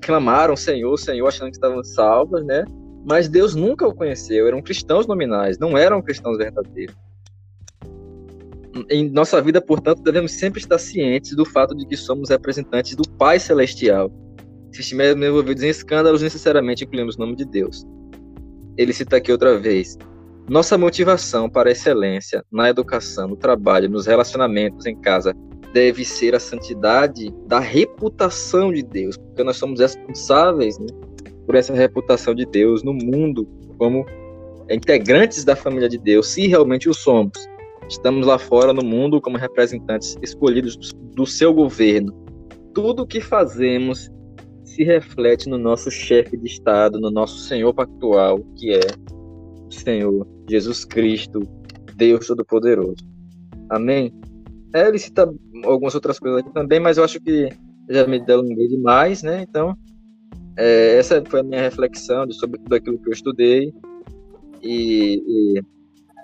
clamaram Senhor, Senhor, achando que estavam salvas, né? Mas Deus nunca o conheceu, eram cristãos nominais, não eram cristãos verdadeiros em nossa vida, portanto, devemos sempre estar cientes do fato de que somos representantes do Pai Celestial. Se estivermos envolvidos em escândalos, necessariamente incluímos o nome de Deus. Ele cita aqui outra vez. Nossa motivação para a excelência na educação, no trabalho, nos relacionamentos em casa deve ser a santidade da reputação de Deus, porque nós somos responsáveis né, por essa reputação de Deus no mundo como integrantes da família de Deus, se realmente o somos. Estamos lá fora no mundo como representantes escolhidos do seu governo. Tudo o que fazemos se reflete no nosso chefe de Estado, no nosso Senhor pactual, que é o Senhor Jesus Cristo, Deus Todo-Poderoso. Amém? É, ele cita algumas outras coisas aqui também, mas eu acho que já me delonguei demais, né? Então, é, essa foi a minha reflexão sobre tudo aquilo que eu estudei. E, e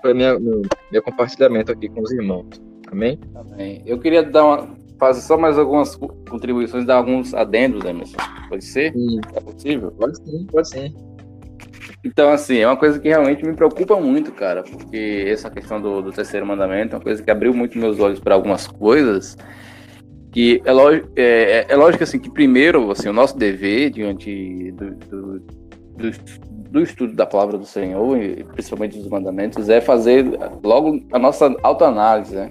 foi minha, meu, meu compartilhamento aqui com os irmãos. Amém? Amém. Eu queria dar uma, fazer só mais algumas contribuições, dar alguns adendos, Emerson. Pode ser? Sim. É possível? Pode sim, pode sim. Então, assim, é uma coisa que realmente me preocupa muito, cara, porque essa questão do, do terceiro mandamento é uma coisa que abriu muito meus olhos para algumas coisas. Que é, lógico, é, é, lógico assim, que primeiro, assim, o nosso dever diante do, do, dos do estudo da palavra do Senhor, e principalmente dos mandamentos, é fazer logo a nossa autoanálise, né?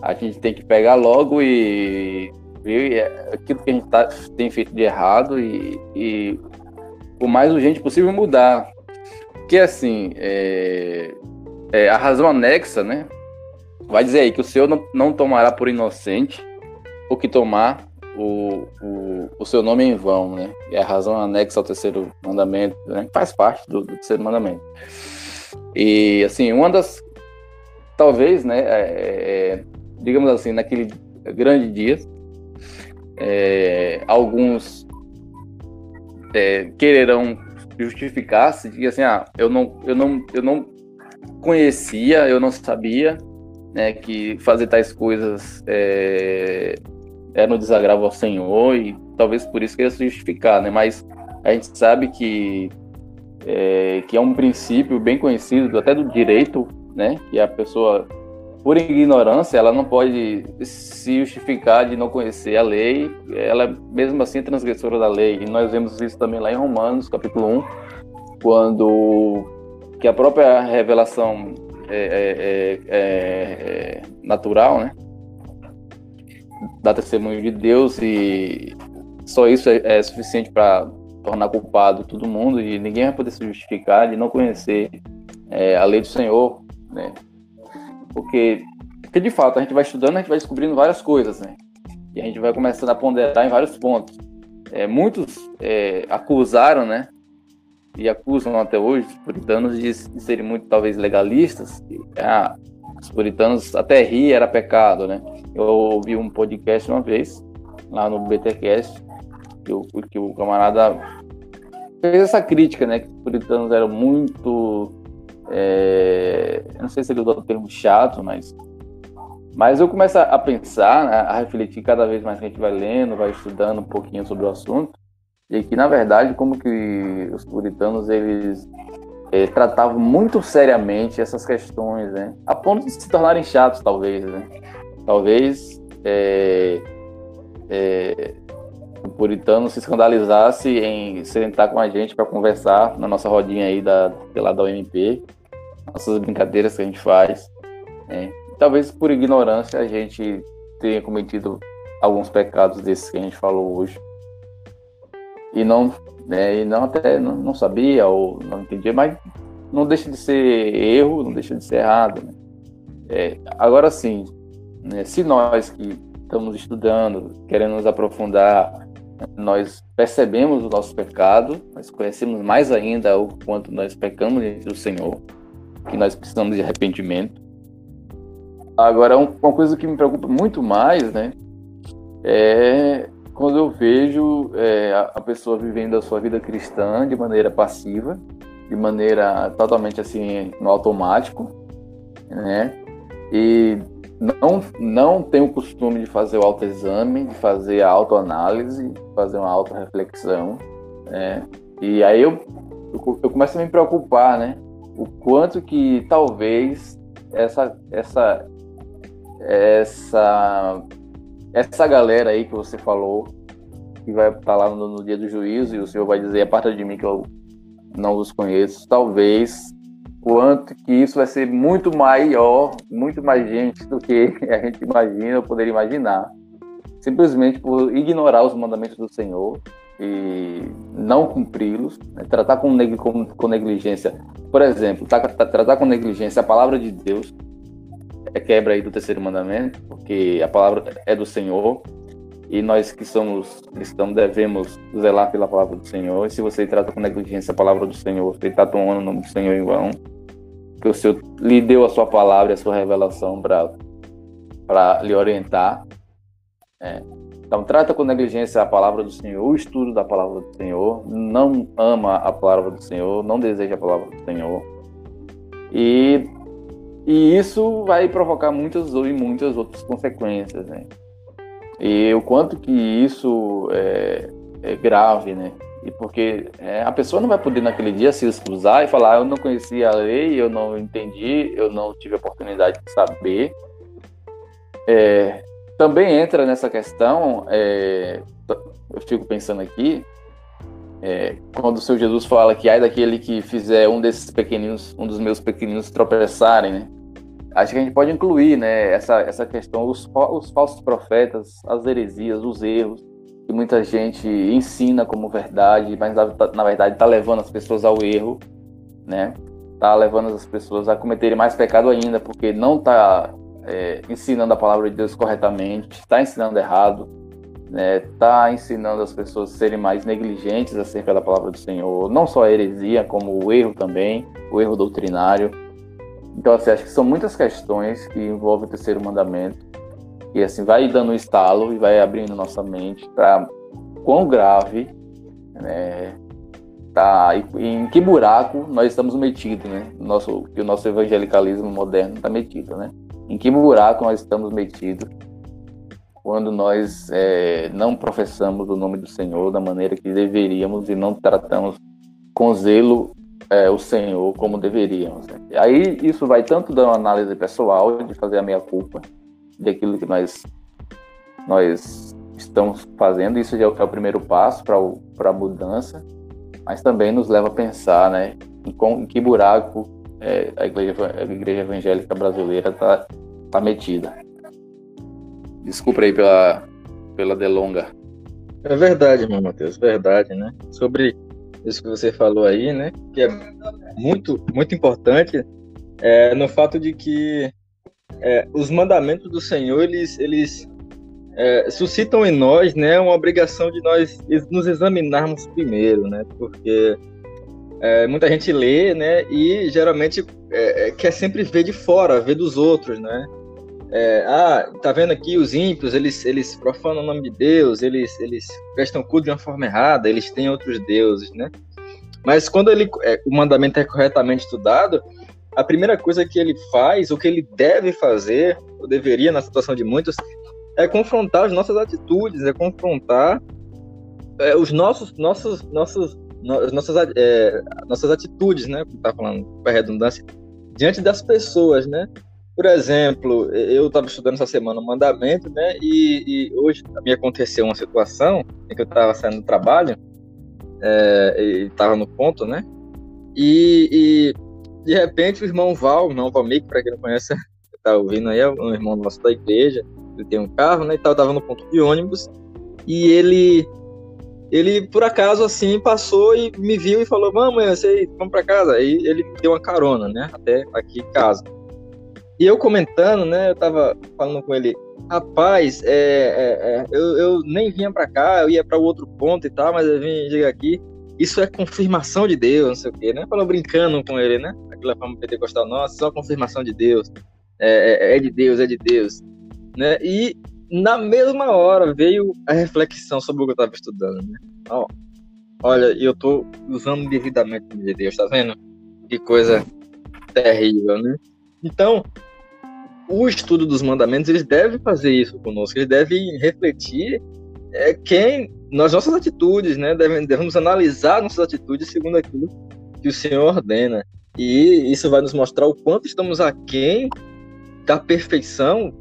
A gente tem que pegar logo e ver aquilo que a gente tá, tem feito de errado e, e o mais urgente possível mudar. Porque assim, é, é, a razão anexa, né? Vai dizer aí que o Senhor não, não tomará por inocente o que tomar o, o, o, seu nome em vão, né? E a razão anexa ao terceiro mandamento, né? Faz parte do, do terceiro mandamento. E, assim, uma das... Talvez, né? É, é, digamos assim, naquele grande dia, é, alguns é, quererão justificar-se, dizer assim, ah, eu não, eu não, eu não conhecia, eu não sabia, né, que fazer tais coisas é, era um desagravo ao Senhor e talvez por isso queira se justificar, né? Mas a gente sabe que é, que é um princípio bem conhecido até do direito, né? Que a pessoa por ignorância ela não pode se justificar de não conhecer a lei, ela mesmo assim é transgressora da lei. E nós vemos isso também lá em Romanos, capítulo 1, quando que a própria revelação é, é, é, é natural, né? dar testemunho de Deus e só isso é, é suficiente para tornar culpado todo mundo e ninguém vai poder se justificar de não conhecer é, a lei do Senhor, né? Porque, porque de fato a gente vai estudando, a gente vai descobrindo várias coisas, né? E a gente vai começando a ponderar em vários pontos. É, muitos é, acusaram, né? E acusam até hoje os puritanos de, de serem muito talvez legalistas. Ah, os puritanos até rir era pecado, né? Eu ouvi um podcast uma vez, lá no BTcast, que o, que o camarada fez essa crítica, né? Que os puritanos eram muito. É, não sei se ele usou o termo chato, mas. Mas eu começo a pensar, né, a refletir cada vez mais que a gente vai lendo, vai estudando um pouquinho sobre o assunto, e que, na verdade, como que os puritanos, eles é, tratavam muito seriamente essas questões, né? A ponto de se tornarem chatos, talvez, né? Talvez é, é, o puritano se escandalizasse em sentar com a gente para conversar na nossa rodinha aí da, lá da OMP, nossas brincadeiras que a gente faz. Né? Talvez por ignorância a gente tenha cometido alguns pecados desses que a gente falou hoje. E não né? E não até não, não, sabia ou não entendia, mas não deixa de ser erro, não deixa de ser errado. Né? É, agora sim, né, se nós que estamos estudando, querendo nos aprofundar, nós percebemos o nosso pecado, nós conhecemos mais ainda o quanto nós pecamos diante do Senhor, que nós precisamos de arrependimento. Agora, uma coisa que me preocupa muito mais, né, é quando eu vejo é, a pessoa vivendo a sua vida cristã de maneira passiva, de maneira totalmente assim no automático, né? E não não tem o costume de fazer o autoexame, de fazer a autoanálise, fazer uma autorreflexão, né? E aí eu, eu, eu começo a me preocupar, né? O quanto que talvez essa essa essa essa galera aí que você falou, que vai estar lá no, no, dia do juízo, e o Senhor vai dizer, a parte de mim que eu não os conheço, talvez quanto que isso vai ser muito maior, muito mais gente do que a gente imagina ou poderia imaginar. Simplesmente por ignorar os mandamentos do Senhor e não cumpri-los, né? tratar com, com, com, negligência, por exemplo, tá, tá, tratar com negligência a palavra de Deus, é quebra aí do terceiro mandamento, porque a palavra é do Senhor e nós que somos cristãos devemos zelar pela palavra do Senhor. E se você trata com negligência a palavra do Senhor, você está tomando o nome do Senhor em vão, que o Senhor lhe deu a sua palavra a sua revelação para lhe orientar. É. Então, trata com negligência a palavra do Senhor, o estudo da palavra do Senhor, não ama a palavra do Senhor, não deseja a palavra do Senhor. E e isso vai provocar muitas e muitas outras consequências, né? E o quanto que isso é, é grave, né? E porque é, a pessoa não vai poder naquele dia se excusar e falar, ah, eu não conhecia a lei, eu não entendi, eu não tive a oportunidade de saber. É, também entra nessa questão, é, eu fico pensando aqui, É, quando o Senhor Jesus fala que ai daquele que fizer um desses pequeninos, um dos meus pequeninos tropeçarem, né? Acho que a gente pode incluir, né, essa, essa questão, os, os falsos profetas, as heresias, os erros, que muita gente ensina como verdade, mas na, verdade está levando as pessoas ao erro, né? Está levando as pessoas a cometerem mais pecado ainda, porque não está é, ensinando a palavra de Deus corretamente, está ensinando errado, está né? Tá ensinando as pessoas a serem mais negligentes acerca da palavra do Senhor, não só a heresia, como o erro também, o erro doutrinário. Então, assim, acho que são muitas questões que envolvem o terceiro mandamento e assim vai dando um estalo e vai abrindo nossa mente para quão grave né, tá em que buraco nós estamos metidos, né? Nosso que o nosso evangelicalismo moderno está metido, né? Em que buraco nós estamos metidos quando nós é, não professamos o nome do Senhor da maneira que deveríamos e não tratamos com zelo é, o Senhor como deveríamos. Né? Aí isso vai tanto da análise pessoal, de fazer a meia culpa daquilo que nós, nós estamos fazendo, isso já é o é primeiro passo para a mudança, mas também nos leva a pensar né, em, com, em que buraco é, a, igreja, a igreja evangélica brasileira está tá metida. Desculpa aí pela, pela delonga. É verdade, irmão Matheus, verdade, né? Sobre isso que você falou aí, né? Que é muito, muito importante é, no fato de que é, os mandamentos do Senhor, eles, eles é, suscitam em nós, né, uma obrigação de nós nos examinarmos primeiro, né? Porque é, muita gente lê, né? E geralmente é, é, quer sempre ver de fora, ver dos outros, né? é, ah, tá vendo aqui os ímpios, eles, eles profanam o nome de Deus, eles, eles prestam culto de uma forma errada, eles têm outros deuses, né? Mas quando ele, é, o mandamento é corretamente estudado, a primeira coisa que ele faz, o que ele deve fazer, ou deveria na situação de muitos, é confrontar as nossas atitudes, é confrontar é, os nossos, nossos, nossos, no, nossas, é, nossas atitudes, né? Como tá falando, com a redundância, diante das pessoas, né? Por exemplo, eu estava estudando essa semana o mandamento, né? E, e, hoje me aconteceu uma situação em que eu estava saindo do trabalho é, estava no ponto, né? E, e, de repente o irmão Val, o irmão para quem não conhece, está ouvindo aí, é um irmão nosso da igreja, ele tem um carro, né? E tal, estava no ponto de ônibus e ele ele por acaso assim passou e me viu e falou: "Mamãe, você vamos para casa". Aí ele me deu uma carona, né? Até aqui em casa. E eu comentando, né, eu tava falando com ele, rapaz, é, é, é, eu, eu, nem vinha para cá, eu ia para outro ponto e tal, mas eu vim chegar aqui. Isso é confirmação de Deus, não sei o quê, né? Falou brincando com ele, né? Aquela forma pentecostal, nossa, só confirmação de Deus. É, é, é de Deus, é de Deus. Né? E na mesma hora veio a reflexão sobre o que eu estava estudando, né? Ó, olha, eu tô usando devidamente de Deus, tá vendo? Que coisa terrível, né? Então, o estudo dos mandamentos, eles devem fazer isso conosco, eles devem refletir é, quem, nas nossas atitudes, né? Devem, devemos analisar nossas atitudes segundo aquilo que o Senhor ordena. E isso vai nos mostrar o quanto estamos aquém da perfeição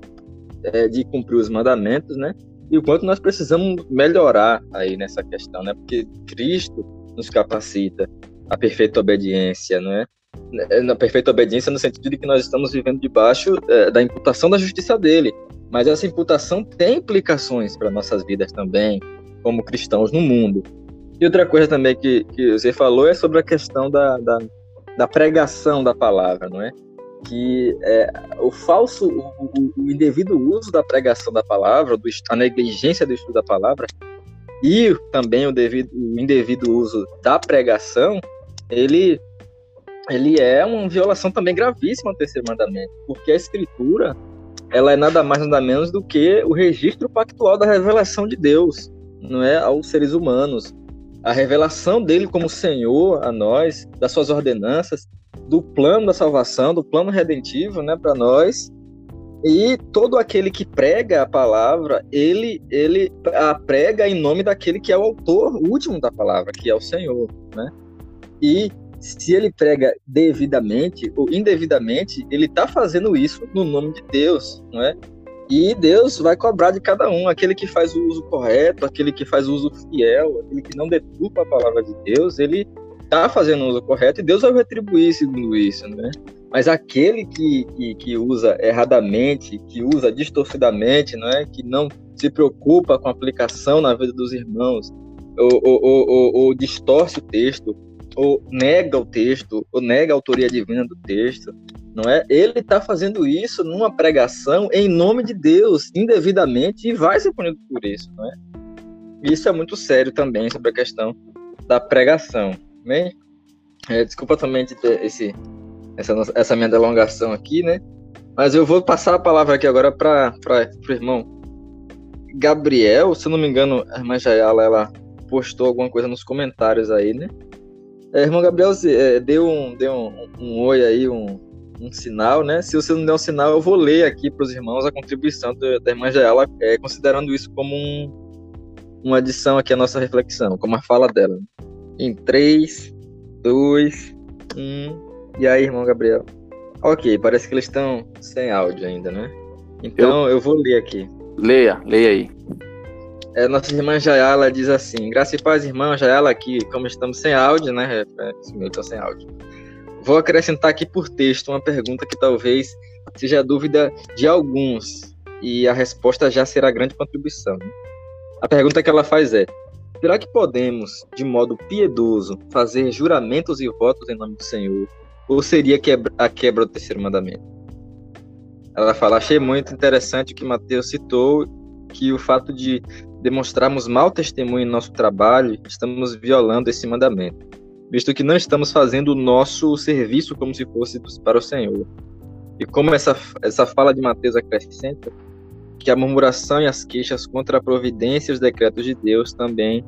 é, de cumprir os mandamentos, né? E o quanto nós precisamos melhorar aí nessa questão, né? Porque Cristo nos capacita a perfeita obediência, não é? É, na perfeita obediência no sentido de que nós estamos vivendo debaixo é, da imputação da justiça dele. Mas essa imputação tem implicações para nossas vidas também, como cristãos no mundo. E outra coisa também que, que você falou é sobre a questão da, da, da pregação da palavra, não é? Que é, o falso, o, o, indevido uso da pregação da palavra, do, a negligência do estudo da palavra, e também o, devido, o indevido uso da pregação, ele ele é uma violação também gravíssima do terceiro mandamento, porque a escritura ela é nada mais nada menos do que o registro pactual da revelação de Deus, não é aos seres humanos. A revelação dele como Senhor a nós, das suas ordenanças, do plano da salvação, do plano redentivo, né, para nós. E todo aquele que prega a palavra, ele ele a prega em nome daquele que é o autor último da palavra, que é o Senhor, né? E se ele prega devidamente ou indevidamente, ele está fazendo isso no nome de Deus, não é? E Deus vai cobrar de cada um, aquele que faz o uso correto, aquele que faz o uso fiel, aquele que não deturpa a palavra de Deus, ele está fazendo o uso correto e Deus vai retribuir segundo isso, né? Mas aquele que, que, que, usa erradamente, que usa distorcidamente, não é? que não se preocupa com a aplicação na vida dos irmãos, ou, ou, ou, ou distorce o texto, ou nega o texto, ou nega a autoria divina do texto, não é? Ele está fazendo isso numa pregação em nome de Deus, indevidamente, e vai ser punido por isso, não é? Isso é muito sério também sobre a questão da pregação, bem? É, desculpa também de ter esse, essa, essa minha delongação aqui, né? Mas eu vou passar a palavra aqui agora para o irmão Gabriel, se eu não me engano, a irmã Jayala, ela postou alguma coisa nos comentários aí, né? É, irmão Gabriel, é, deu, um, deu um, um oi aí, um, um sinal, né? Se você não der um sinal, eu vou ler aqui para os irmãos a contribuição da, da irmã Jaela, é, considerando isso como um, uma adição aqui à nossa reflexão, como a fala dela. Em 3, 2, 1. E aí, irmão Gabriel? Ok, parece que eles estão sem áudio ainda, né? Então eu, eu vou ler aqui. Leia, leia aí. É, nossa irmã Jayala diz assim: Graça e paz, irmã Jayala, aqui, como estamos sem áudio, né? É, eu tô sem áudio. Vou acrescentar aqui por texto uma pergunta que talvez seja dúvida de alguns, e a resposta já será grande contribuição. A pergunta que ela faz é: será que podemos, de modo piedoso, fazer juramentos e votos em nome do Senhor? Ou seria a quebra do terceiro mandamento? Ela fala: achei muito interessante o que Mateus citou, que o fato de demonstrarmos mau testemunho em nosso trabalho, estamos violando esse mandamento visto que não estamos fazendo o nosso serviço como se fosse para o Senhor. E como essa, essa fala de Mateus acrescenta, que a murmuração e as queixas contra a providência e os decretos de Deus também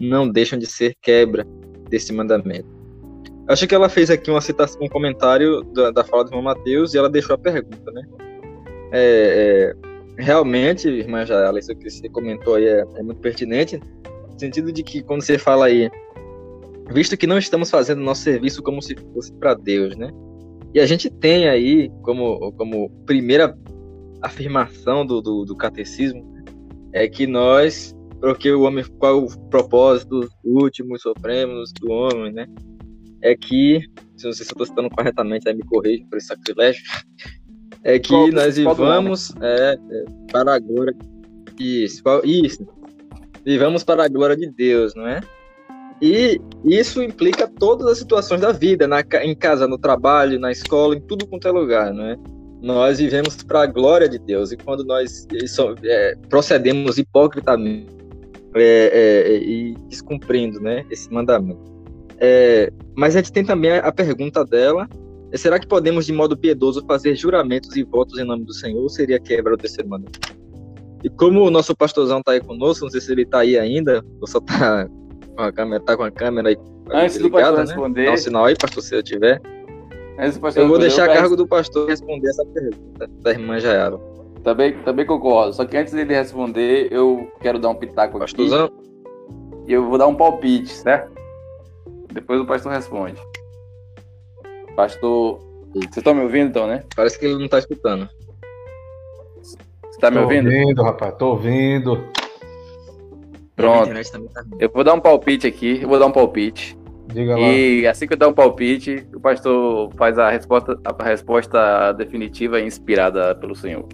não deixam de ser quebra desse mandamento. Acho que ela fez aqui uma citação, um comentário da, da fala do irmão Mateus e ela deixou a pergunta, né? É, é, realmente, irmã Jaela, isso que você comentou aí é, é muito pertinente, no sentido de que quando você fala aí visto que não estamos fazendo nosso serviço como se fosse para Deus, né? E a gente tem aí como, como primeira afirmação do, do, do catecismo é que nós, porque o homem, qual o propósito último e supremo do homem, né? É que, se não sei se eu estou citando corretamente, aí me corrija por esse sacrilégio, é que qual, nós vivamos é, é, para a glória. Isso, isso. Vivamos para a glória de Deus, não é? E isso implica todas as situações da vida, na, em casa, no trabalho, na escola, em tudo quanto é lugar, não é? Nós vivemos para a glória de Deus e quando nós isso, é, procedemos hipocritamente é, é, e descumprindo, né, esse mandamento. É, mas a gente tem também a pergunta dela: será que podemos de modo piedoso fazer juramentos e votos em nome do Senhor? Ou seria quebra o terceiro mandamento? E como o nosso pastorzão está aí conosco, não sei se ele está aí ainda, ou só está com a câmera, tá com a câmera aí. Antes ligada, do pastor né? responder. Dá um sinal aí, pastor, se eu tiver. Eu vou deixar a cargo do pastor responder essa pergunta da irmã Jaiara. Também, também concordo. Só que antes dele responder, eu quero dar um pitaco aqui. Pastorzão? E eu vou dar um palpite, certo? Depois o pastor responde. Pastor. Vocês estão me ouvindo então, né? Parece que ele não está escutando. Você tá me ouvindo? Tô ouvindo, rapaz, tô ouvindo. Pronto. Tá eu vou dar um palpite aqui, eu vou dar um palpite. Diga lá. E assim que eu dar um palpite, o pastor faz a resposta, a resposta definitiva e inspirada pelo Senhor.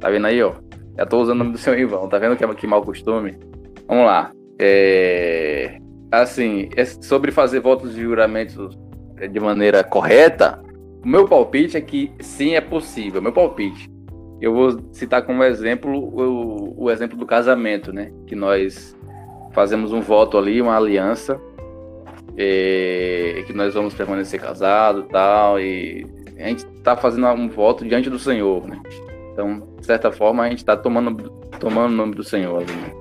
Tá vendo aí, ó? Já tô usando o nome do Senhor em tá vendo que é que mau costume? Vamos lá. É... Assim, é sobre fazer votos de juramentos de maneira correta, o meu palpite é que sim, é possível. Meu palpite. Eu vou citar como exemplo o, o exemplo do casamento, né? Que nós fazemos um voto ali, uma aliança, e, que nós vamos permanecer casados tal, e a gente está fazendo um voto diante do Senhor, né? Então, de certa forma, a gente está tomando, tomando o nome do Senhor ali, né?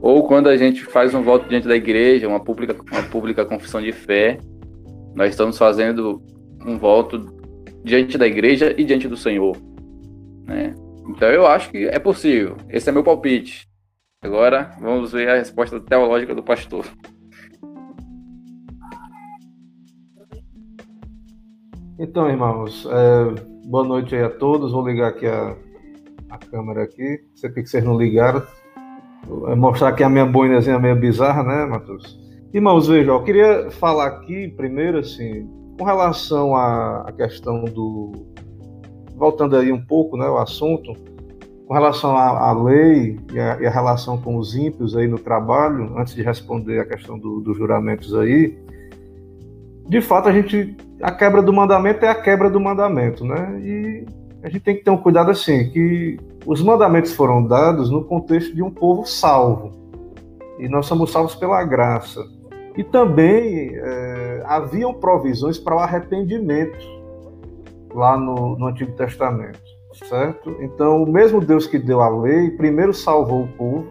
Ou quando a gente faz um voto diante da igreja, uma pública, uma pública confissão de fé, nós estamos fazendo um voto diante da igreja e diante do Senhor. Né? Então eu acho que é possível. Esse é meu palpite. Agora vamos ver a resposta teológica do pastor. Então, irmãos, é, boa noite aí a todos. Vou ligar aqui a, a câmera aqui. Não sei por que vocês não ligaram. Vou mostrar aqui a minha boinazinha meio bizarra, né, Matheus? Irmãos, vejam, eu queria falar aqui primeiro, assim, com relação à, à questão do. Voltando aí um pouco, né, o assunto, com relação à, à lei e a, e a, relação com os ímpios aí no trabalho, antes de responder a questão do, dos juramentos aí, de fato a gente a quebra do mandamento é a quebra do mandamento, né? E a gente tem que ter um cuidado assim, que os mandamentos foram dados no contexto de um povo salvo. E nós somos salvos pela graça. E também é, haviam provisões para o arrependimento lá no, no Antigo Testamento, certo? Então, o mesmo Deus que deu a lei, primeiro salvou o povo,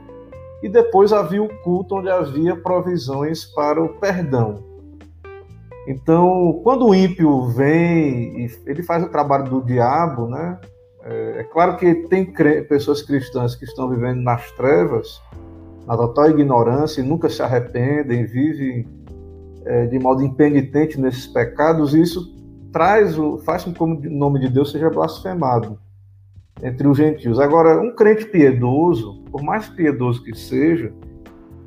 e depois havia o culto onde havia provisões para o perdão. Então, quando o ímpio vem e ele faz o trabalho do diabo, né? É, é claro que tem pessoas cristãs que estão vivendo nas trevas, na total ignorância, e nunca se arrependem, vivem é, de modo impenitente nesses pecados, e isso traz o, faz com que o nome de Deus seja blasfemado entre os gentios. Agora, um crente piedoso, por mais piedoso que seja,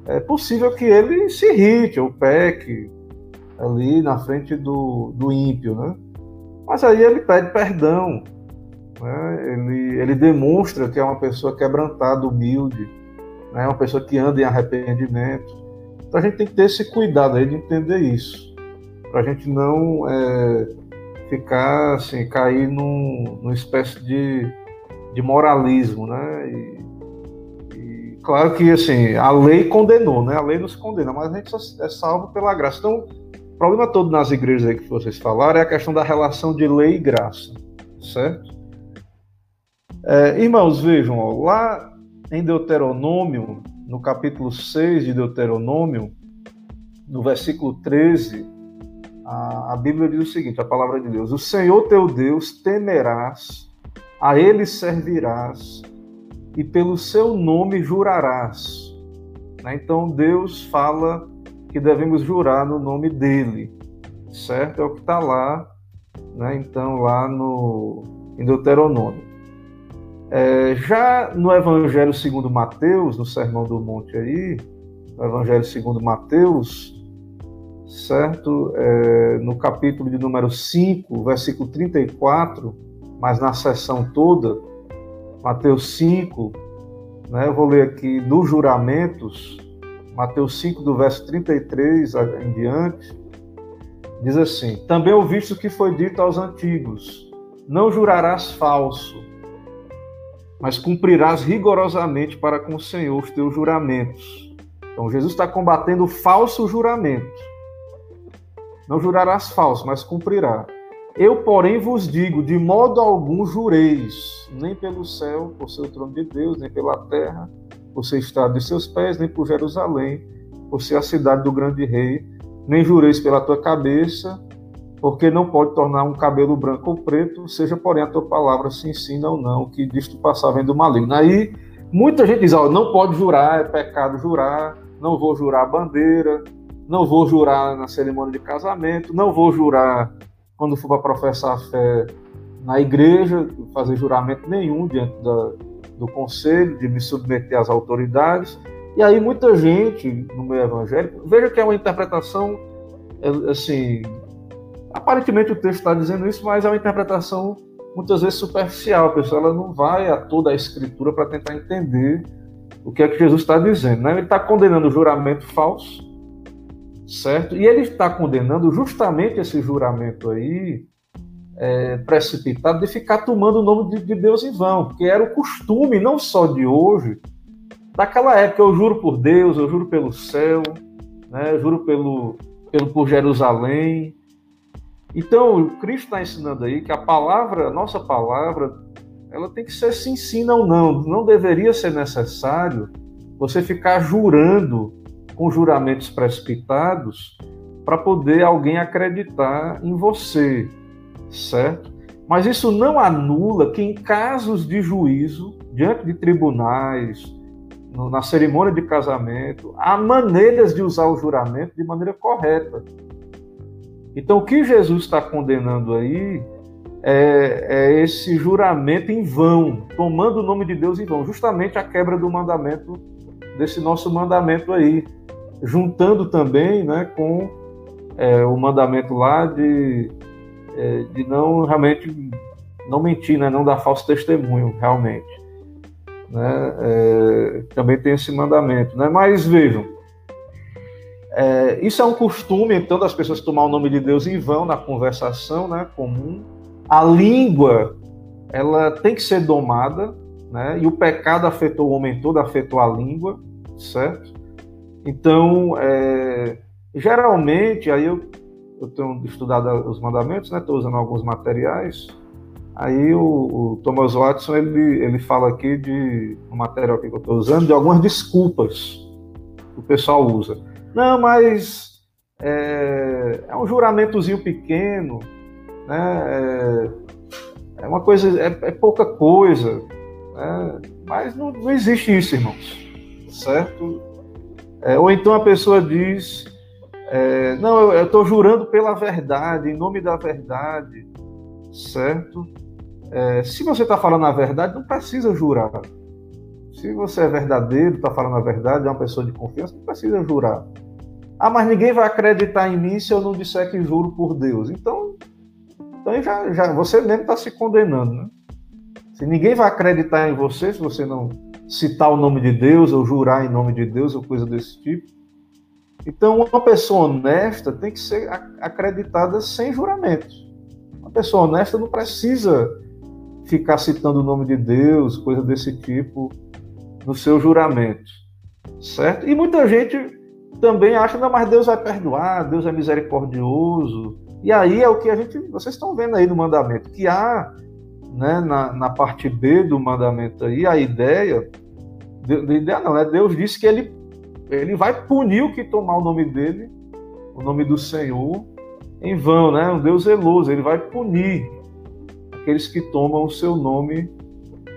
é possível que ele se irrite ou peque, ali na frente do, do ímpio, né? Mas aí ele pede perdão, né? ele, ele demonstra que é uma pessoa quebrantada, humilde, né? uma pessoa que anda em arrependimento. Então a gente tem que ter esse cuidado aí de entender isso, para a gente não é, ficar assim, cair num, numa espécie de, de moralismo, né? E, claro que assim a lei condenou, né? A lei nos condena, mas a gente é salvo pela graça. Então o problema todo nas igrejas aí que vocês falaram é a questão da relação de lei e graça, certo? É, irmãos, vejam, ó, lá em Deuteronômio, no capítulo 6 de Deuteronômio, no versículo 13, a, a Bíblia diz o seguinte: a palavra de Deus: O Senhor teu Deus temerás, a ele servirás, e pelo seu nome jurarás. Né? Então Deus fala que devemos jurar no nome dele, certo? É o que está lá, né? Então, lá no, em Deuteronômio. É, já no Evangelho segundo Mateus, no Sermão do Monte aí, no Evangelho segundo Mateus, certo? É, no capítulo de número 5, versículo 34, mas na sessão toda, Mateus 5, né, eu vou ler aqui dos juramentos, Mateus 5, do verso 33 em diante, diz assim: Também ouviste o que foi dito aos antigos: Não jurarás falso, mas cumprirás rigorosamente para com o Senhor os teus juramentos. Então, Jesus está combatendo o falso juramento. Não jurarás falso, mas cumprirá. Eu, porém, vos digo: de modo algum jureis, nem pelo céu, por ser o trono de Deus, nem pela terra, por ser estado de seus pés, nem por Jerusalém, por ser a cidade do grande rei, nem jureis pela tua cabeça, porque não pode tornar um cabelo branco ou preto, seja porém a tua palavra se ensina ou não, que disto passar vem do maligno. Aí muita gente diz, ó, não pode jurar, é pecado jurar, não vou jurar a bandeira, não vou jurar na cerimônia de casamento, não vou jurar quando for para professar a fé na igreja, fazer juramento nenhum diante da, do conselho, de me submeter às autoridades. E aí muita gente no meio evangélico, veja que é uma interpretação, é, assim, aparentemente o texto está dizendo isso, mas é uma interpretação muitas vezes superficial. A pessoa ela não vai a toda a escritura para tentar entender o que é que Jesus está dizendo. Né? Ele está condenando o juramento falso, certo? E ele está condenando justamente esse juramento aí, é, precipitado de ficar tomando o nome de, de, Deus em vão, porque era o costume, não só de hoje, daquela época. Eu juro por Deus, eu juro pelo céu, né, eu juro pelo, pelo por Jerusalém. Então, o Cristo está ensinando aí que a palavra, a nossa palavra, ela tem que ser se ensina ou não. Não deveria ser necessário você ficar jurando com juramentos precipitados para poder alguém acreditar em você certo? Mas isso não anula que, em casos de juízo, diante de tribunais, na cerimônia de casamento, há maneiras de usar o juramento de maneira correta. Então, o que Jesus está condenando aí é, é, esse juramento em vão, tomando o nome de Deus em vão, justamente a quebra do mandamento, desse nosso mandamento aí, juntando também né, com é, o mandamento lá de, é, de não realmente não mentir, né, não dar falso testemunho, realmente. Né, é, também tem esse mandamento. Né, mas vejam, é, isso é um costume, então, das pessoas tomar o nome de Deus em vão na conversação né, comum. A língua, ela tem que ser domada, né, e o pecado afetou o homem todo, afetou a língua, certo? Então, é, geralmente, aí eu, eu tenho estudado os mandamentos, né, estou usando alguns materiais, Aí o, o, Thomas Watson ele, ele fala aqui de um material que eu estou usando de algumas desculpas que o pessoal usa. Não, mas é, é um juramentozinho pequeno, né? É, é uma coisa, é, é pouca coisa, né? mas não, não, existe isso, irmãos, certo? É, ou então a pessoa diz, é, não, eu estou jurando pela verdade, em nome da verdade, certo? É, se você está falando a verdade, não precisa jurar. Se você é verdadeiro, está falando a verdade, é uma pessoa de confiança, não precisa jurar. Ah, mas ninguém vai acreditar em mim se eu não disser que juro por Deus. Então, então já, já você mesmo está se condenando, né? Se ninguém vai acreditar em você se você não citar o nome de Deus ou jurar em nome de Deus ou coisa desse tipo. Então, uma pessoa honesta tem que ser acreditada sem juramentos. Uma pessoa honesta não precisa ficar citando o nome de Deus, coisa desse tipo, no seu juramento, certo? E muita gente também acha, não, mas Deus vai perdoar, Deus é misericordioso. E aí é o que a gente, vocês estão vendo aí no mandamento, que há, né, na, na parte B do mandamento aí, a ideia, de, de ideia não, né? Deus disse que ele, ele vai punir o que tomar o nome dele, o nome do Senhor, em vão, né? Um Deus zeloso, ele vai punir aqueles que tomam o seu nome,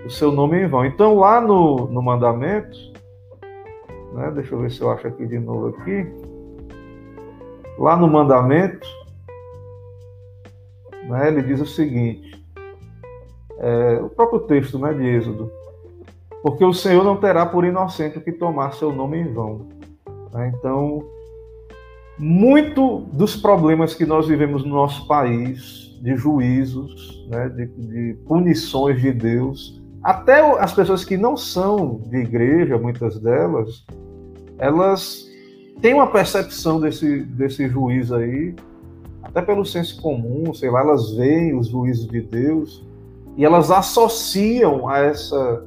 o seu nome em vão. Então lá no, no mandamento, né, deixa eu ver se eu acho aqui de novo aqui. Lá no mandamento, né, ele diz o seguinte, é, o próprio texto né, de Êxodo, porque o Senhor não terá por inocente o que tomar seu nome em vão. Né? Então, muito dos problemas que nós vivemos no nosso país, de juízos, né, de, de punições de Deus. Até as pessoas que não são de igreja, muitas delas, elas têm uma percepção desse, desse juízo aí, até pelo senso comum, sei lá, elas veem os juízos de Deus e elas associam a essa,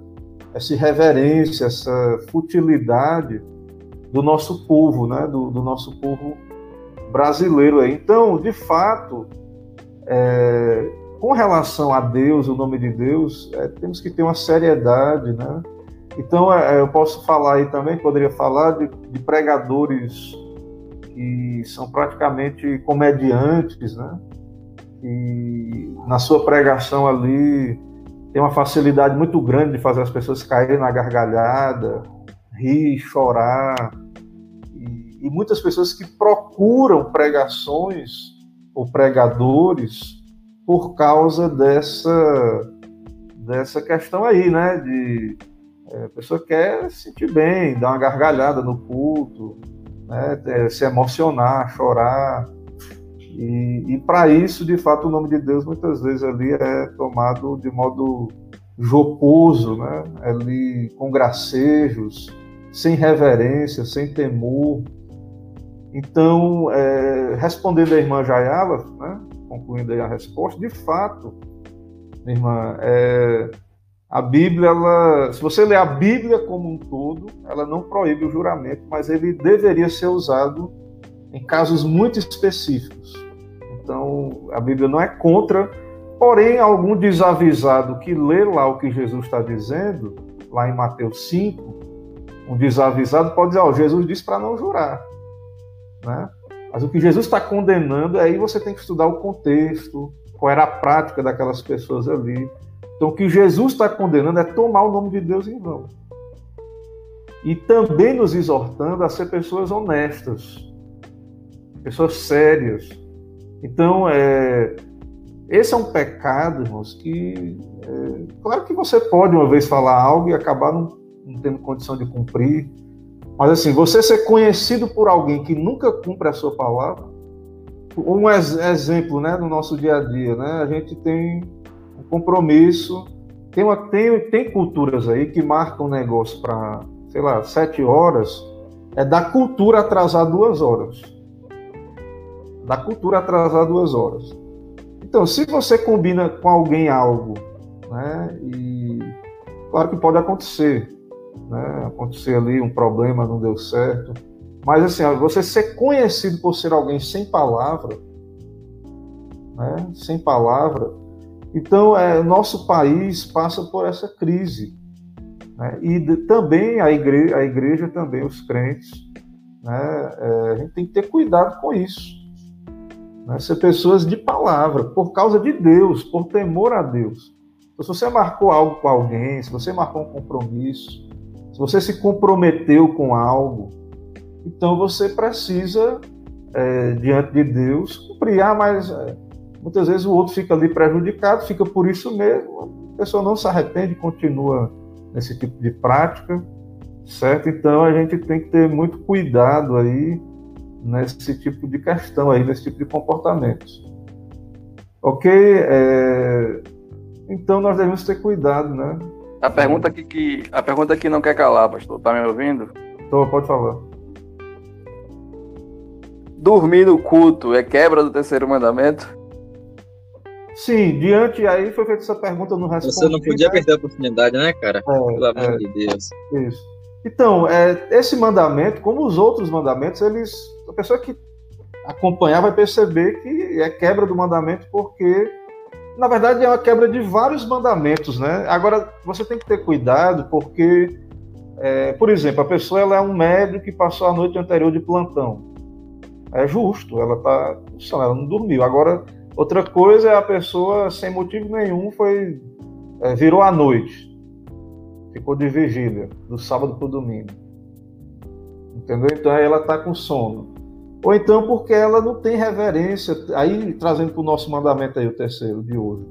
essa reverência, essa futilidade do nosso povo, né, do, do nosso povo brasileiro. Aí. Então, de fato, é, com relação a Deus, o nome de Deus, é, temos que ter uma seriedade, né? Então, é, eu posso falar aí também, poderia falar de, de, pregadores que são praticamente comediantes, né? E na sua pregação ali tem uma facilidade muito grande de fazer as pessoas caírem na gargalhada, rir, chorar. E, e muitas pessoas que procuram pregações ou pregadores por causa dessa dessa questão aí, né? De é, a pessoa quer se sentir bem, dar uma gargalhada no culto, né? É, se emocionar, chorar. E, e para isso, de fato, o nome de Deus muitas vezes ali é tomado de modo jocoso, né? Ali com gracejos, sem reverência, sem temor. Então, é, respondendo a irmã Jayala, né, concluindo aí a resposta, de fato, irmã, é, a Bíblia, ela, se você ler a Bíblia como um todo, ela não proíbe o juramento, mas ele deveria ser usado em casos muito específicos. Então, a Bíblia não é contra, porém, algum desavisado que lê lá o que Jesus está dizendo, lá em Mateus 5, um desavisado pode dizer: Ó, oh, Jesus disse para não jurar. Né? Mas o que Jesus está condenando, aí você tem que estudar o contexto, qual era a prática daquelas pessoas ali. Então, o que Jesus está condenando é tomar o nome de Deus em vão. E também nos exortando a ser pessoas honestas, pessoas sérias. Então, é, esse é um pecado, irmãos, que é, claro que você pode uma vez falar algo e acabar não, não tendo condição de cumprir, mas assim, você ser conhecido por alguém que nunca cumpre a sua palavra, um ex exemplo, né, no nosso dia a dia, né, a gente tem um compromisso, tem, uma, tem, tem culturas aí que marcam o negócio para, sei lá, sete horas, é da cultura atrasar duas horas. Da cultura atrasar duas horas. Então, se você combina com alguém algo, né, e claro que pode acontecer, né, acontecer ali um problema, não deu certo, mas assim, você ser conhecido por ser alguém sem palavra, né, sem palavra, então é, nosso país passa por essa crise, né, e de, também a igreja, a igreja também os crentes, né, é, a gente tem que ter cuidado com isso né? ser pessoas de palavra, por causa de Deus, por temor a Deus. Então, se você marcou algo com alguém, se você marcou um compromisso, se você se comprometeu com algo, então você precisa, é, diante de Deus, cumprir. Ah, mas é, muitas vezes o outro fica ali prejudicado, fica por isso mesmo, a pessoa não se arrepende, continua nesse tipo de prática, certo? Então a gente tem que ter muito cuidado aí nesse tipo de questão aí, nesse tipo de comportamentos. Ok? É... Então nós devemos ter cuidado, né? A pergunta que, que a pergunta que não quer calar, pastor, tá me ouvindo? Tô, pode falar. Dormir no culto é quebra do terceiro mandamento? Sim, diante aí foi feita essa pergunta no respondi. Você não podia perder a oportunidade, né, cara? É, Pelo amor é, de Deus. Isso. Então, é, esse mandamento, como os outros mandamentos, eles a pessoa que acompanhar vai perceber que é quebra do mandamento porque na verdade é uma quebra de vários mandamentos, né? Agora você tem que ter cuidado porque, é, por exemplo, a pessoa ela é um médico que passou a noite anterior de plantão, é justo, ela tá, ela não dormiu. Agora outra coisa é a pessoa sem motivo nenhum foi é, virou à noite, ficou de vigília do sábado para o domingo, entendeu? Então ela está com sono ou então porque ela não tem reverência. Aí, trazendo para o nosso mandamento aí, o terceiro de hoje.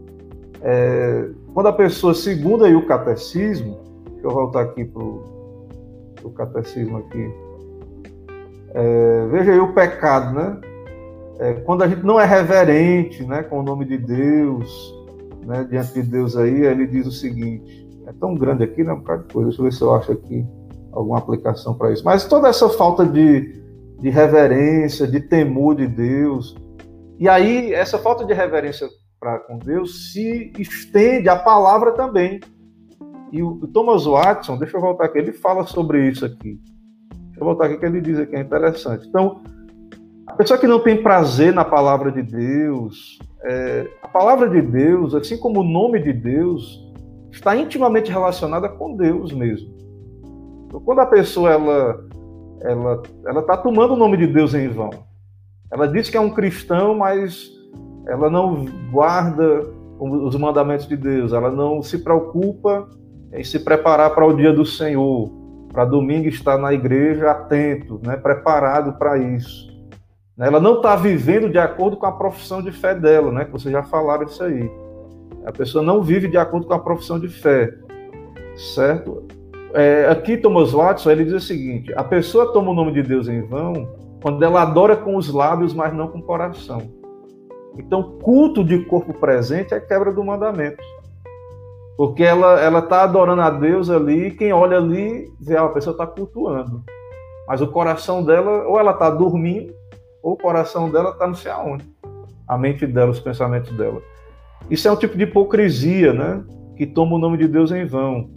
É, quando a pessoa, segundo aí o catecismo, deixa eu voltar aqui para o catecismo aqui, é, veja aí o pecado, né? É, quando a gente não é reverente né, com o nome de Deus, né, diante de Deus aí, ele diz o seguinte, é tão grande aqui, né, um bocado de coisa, deixa eu ver se eu acho aqui alguma aplicação para isso. Mas toda essa falta de, de reverência, de temor de Deus. E aí, essa falta de reverência para com Deus se estende à palavra também. E o Thomas Watson, deixa eu voltar aqui, ele fala sobre isso aqui. Deixa eu voltar aqui que ele diz aqui, é interessante. Então, a pessoa que não tem prazer na palavra de Deus, é, a palavra de Deus, assim como o nome de Deus, está intimamente relacionada com Deus mesmo. Então, quando a pessoa ela ela ela está tomando o nome de Deus em vão. Ela diz que é um cristão, mas ela não guarda os mandamentos de Deus. Ela não se preocupa em se preparar para o dia do Senhor, para domingo estar na igreja atento, né, preparado para isso. Ela não está vivendo de acordo com a profissão de fé dela, né? Que vocês já falaram isso aí. A pessoa não vive de acordo com a profissão de fé, certo? É, aqui Thomas Watson ele diz o seguinte: a pessoa toma o nome de Deus em vão quando ela adora com os lábios, mas não com o coração. Então, culto de corpo presente é quebra do mandamento. Porque ela ela está adorando a Deus ali, e quem olha ali vê ah, a pessoa está cultuando. Mas o coração dela, ou ela está dormindo, ou o coração dela está não sei aonde. A mente dela, os pensamentos dela. Isso é um tipo de hipocrisia, né? Que toma o nome de Deus em vão.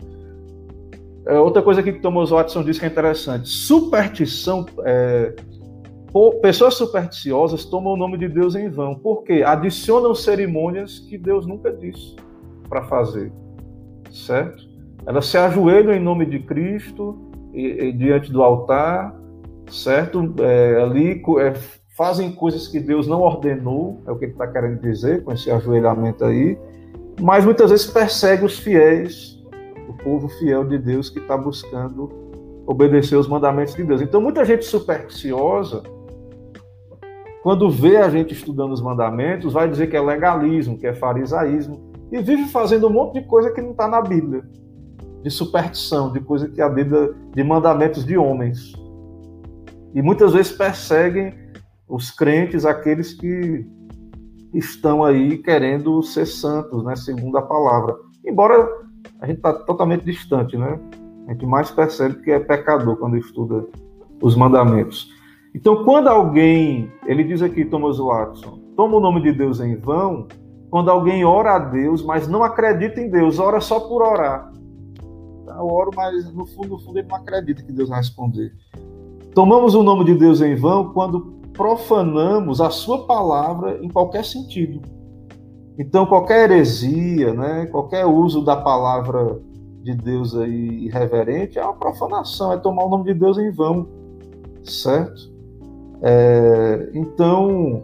É, outra coisa que Thomas Watson diz que é interessante: superstição. É, pessoas supersticiosas tomam o nome de Deus em vão, porque adicionam cerimônias que Deus nunca disse para fazer, certo? Elas se ajoelham em nome de Cristo e, e, diante do altar, certo? É, ali é, fazem coisas que Deus não ordenou, é o que ele está querendo dizer com esse ajoelhamento aí, mas muitas vezes persegue os fiéis o povo fiel de Deus que está buscando obedecer os mandamentos de Deus. Então, muita gente supersticiosa quando vê a gente estudando os mandamentos, vai dizer que é legalismo, que é farisaísmo, e vive fazendo um monte de coisa que não está na Bíblia, de superstição, de coisa que a Bíblia, de mandamentos de homens. E muitas vezes perseguem os crentes, aqueles que estão aí querendo ser santos, né, segundo a palavra. Embora a gente está totalmente distante, né? A gente mais percebe que é pecador quando estuda os mandamentos. Então, quando alguém, ele diz aqui, Thomas Watson, toma o nome de Deus em vão, quando alguém ora a Deus, mas não acredita em Deus, ora só por orar. Eu oro, mas no fundo, no fundo ele não acredita que Deus vai responder. Tomamos o nome de Deus em vão quando profanamos a sua palavra em qualquer sentido. Então, qualquer heresia, né, qualquer uso da palavra de Deus aí irreverente é uma profanação, é tomar o nome de Deus em vão, certo? É, então,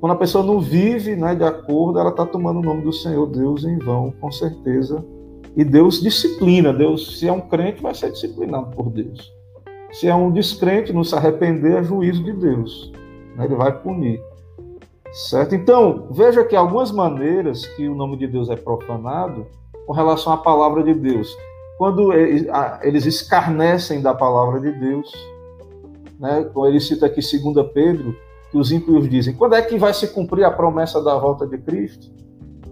quando a pessoa não vive né, de acordo, ela está tomando o nome do Senhor Deus em vão, com certeza. E Deus disciplina, Deus, se é um crente, vai ser disciplinado por Deus. Se é um descrente, não se arrepender, é juízo de Deus. Né? Ele vai punir. Certo? Então, veja que algumas maneiras que o nome de Deus é profanado com relação à palavra de Deus. Quando eles escarnecem da palavra de Deus, né? Como ele cita aqui 2 Pedro, que os ímpios dizem: quando é que vai se cumprir a promessa da volta de Cristo?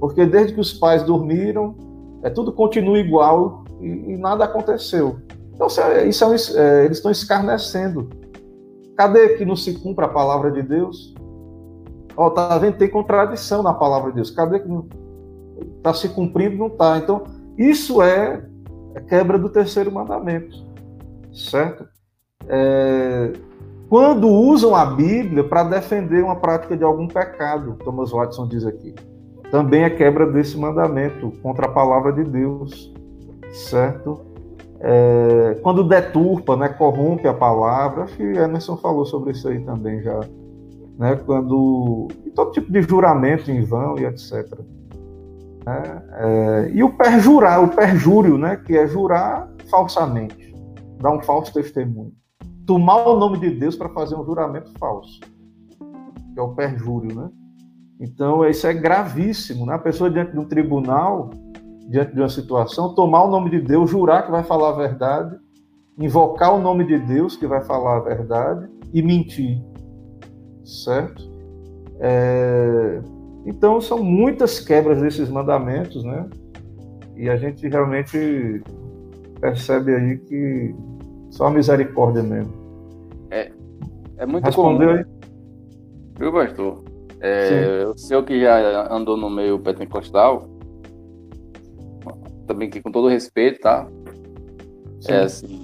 Porque desde que os pais dormiram, é, tudo continua igual e, e nada aconteceu. Então, isso é, é, eles estão escarnecendo. Cadê que não se cumpra a palavra de Deus? Ó, tá vendo? Tem contradição na palavra de Deus. Cadê que está se cumprindo? Não está. Então, isso é, é quebra do terceiro mandamento, certo? É, quando usam a Bíblia para defender uma prática de algum pecado, Thomas Watson diz aqui, também é quebra desse mandamento contra a palavra de Deus, certo? É, quando deturpa, né, corrompe a palavra, acho que Emerson falou sobre isso aí também já, né, quando e todo tipo de juramento em vão e etc. Né, é, e o perjurar, o perjúrio, né, que é jurar falsamente, dar um falso testemunho, tomar o nome de Deus para fazer um juramento falso, que é o perjúrio, né? Então isso é gravíssimo, né? A pessoa diante de um tribunal diante de uma situação, tomar o nome de Deus, jurar que vai falar a verdade, invocar o nome de Deus que vai falar a verdade e mentir, certo? É... Então são muitas quebras desses mandamentos, né? E a gente realmente percebe aí que só a misericórdia mesmo. É, é muito Respondeu comum. aí? Viu, pastor? É, o senhor que já andou no meio pentecostal, também que com todo respeito, tá? Sim. É assim,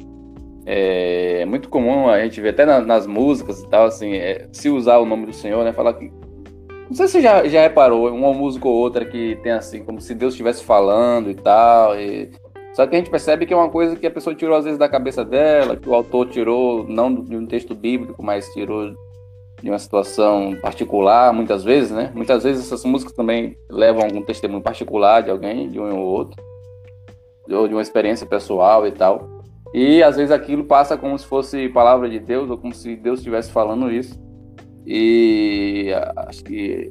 é muito comum a gente ver até na- nas músicas e tal, assim, é, se usar o nome do Senhor, né? Falar que. Não sei se você já, já reparou, uma música ou outra que tem assim, como se Deus estivesse falando e tal. e- Só que a gente percebe que é uma coisa que a pessoa tirou às vezes da cabeça dela, que o autor tirou não de um texto bíblico, mas tirou de uma situação particular, muitas vezes, né? Muitas vezes essas músicas também levam algum testemunho particular de alguém, de um ou outro ou de uma experiência pessoal e tal. E às vezes aquilo passa como se fosse palavra de Deus, ou como se Deus estivesse falando isso. E acho que,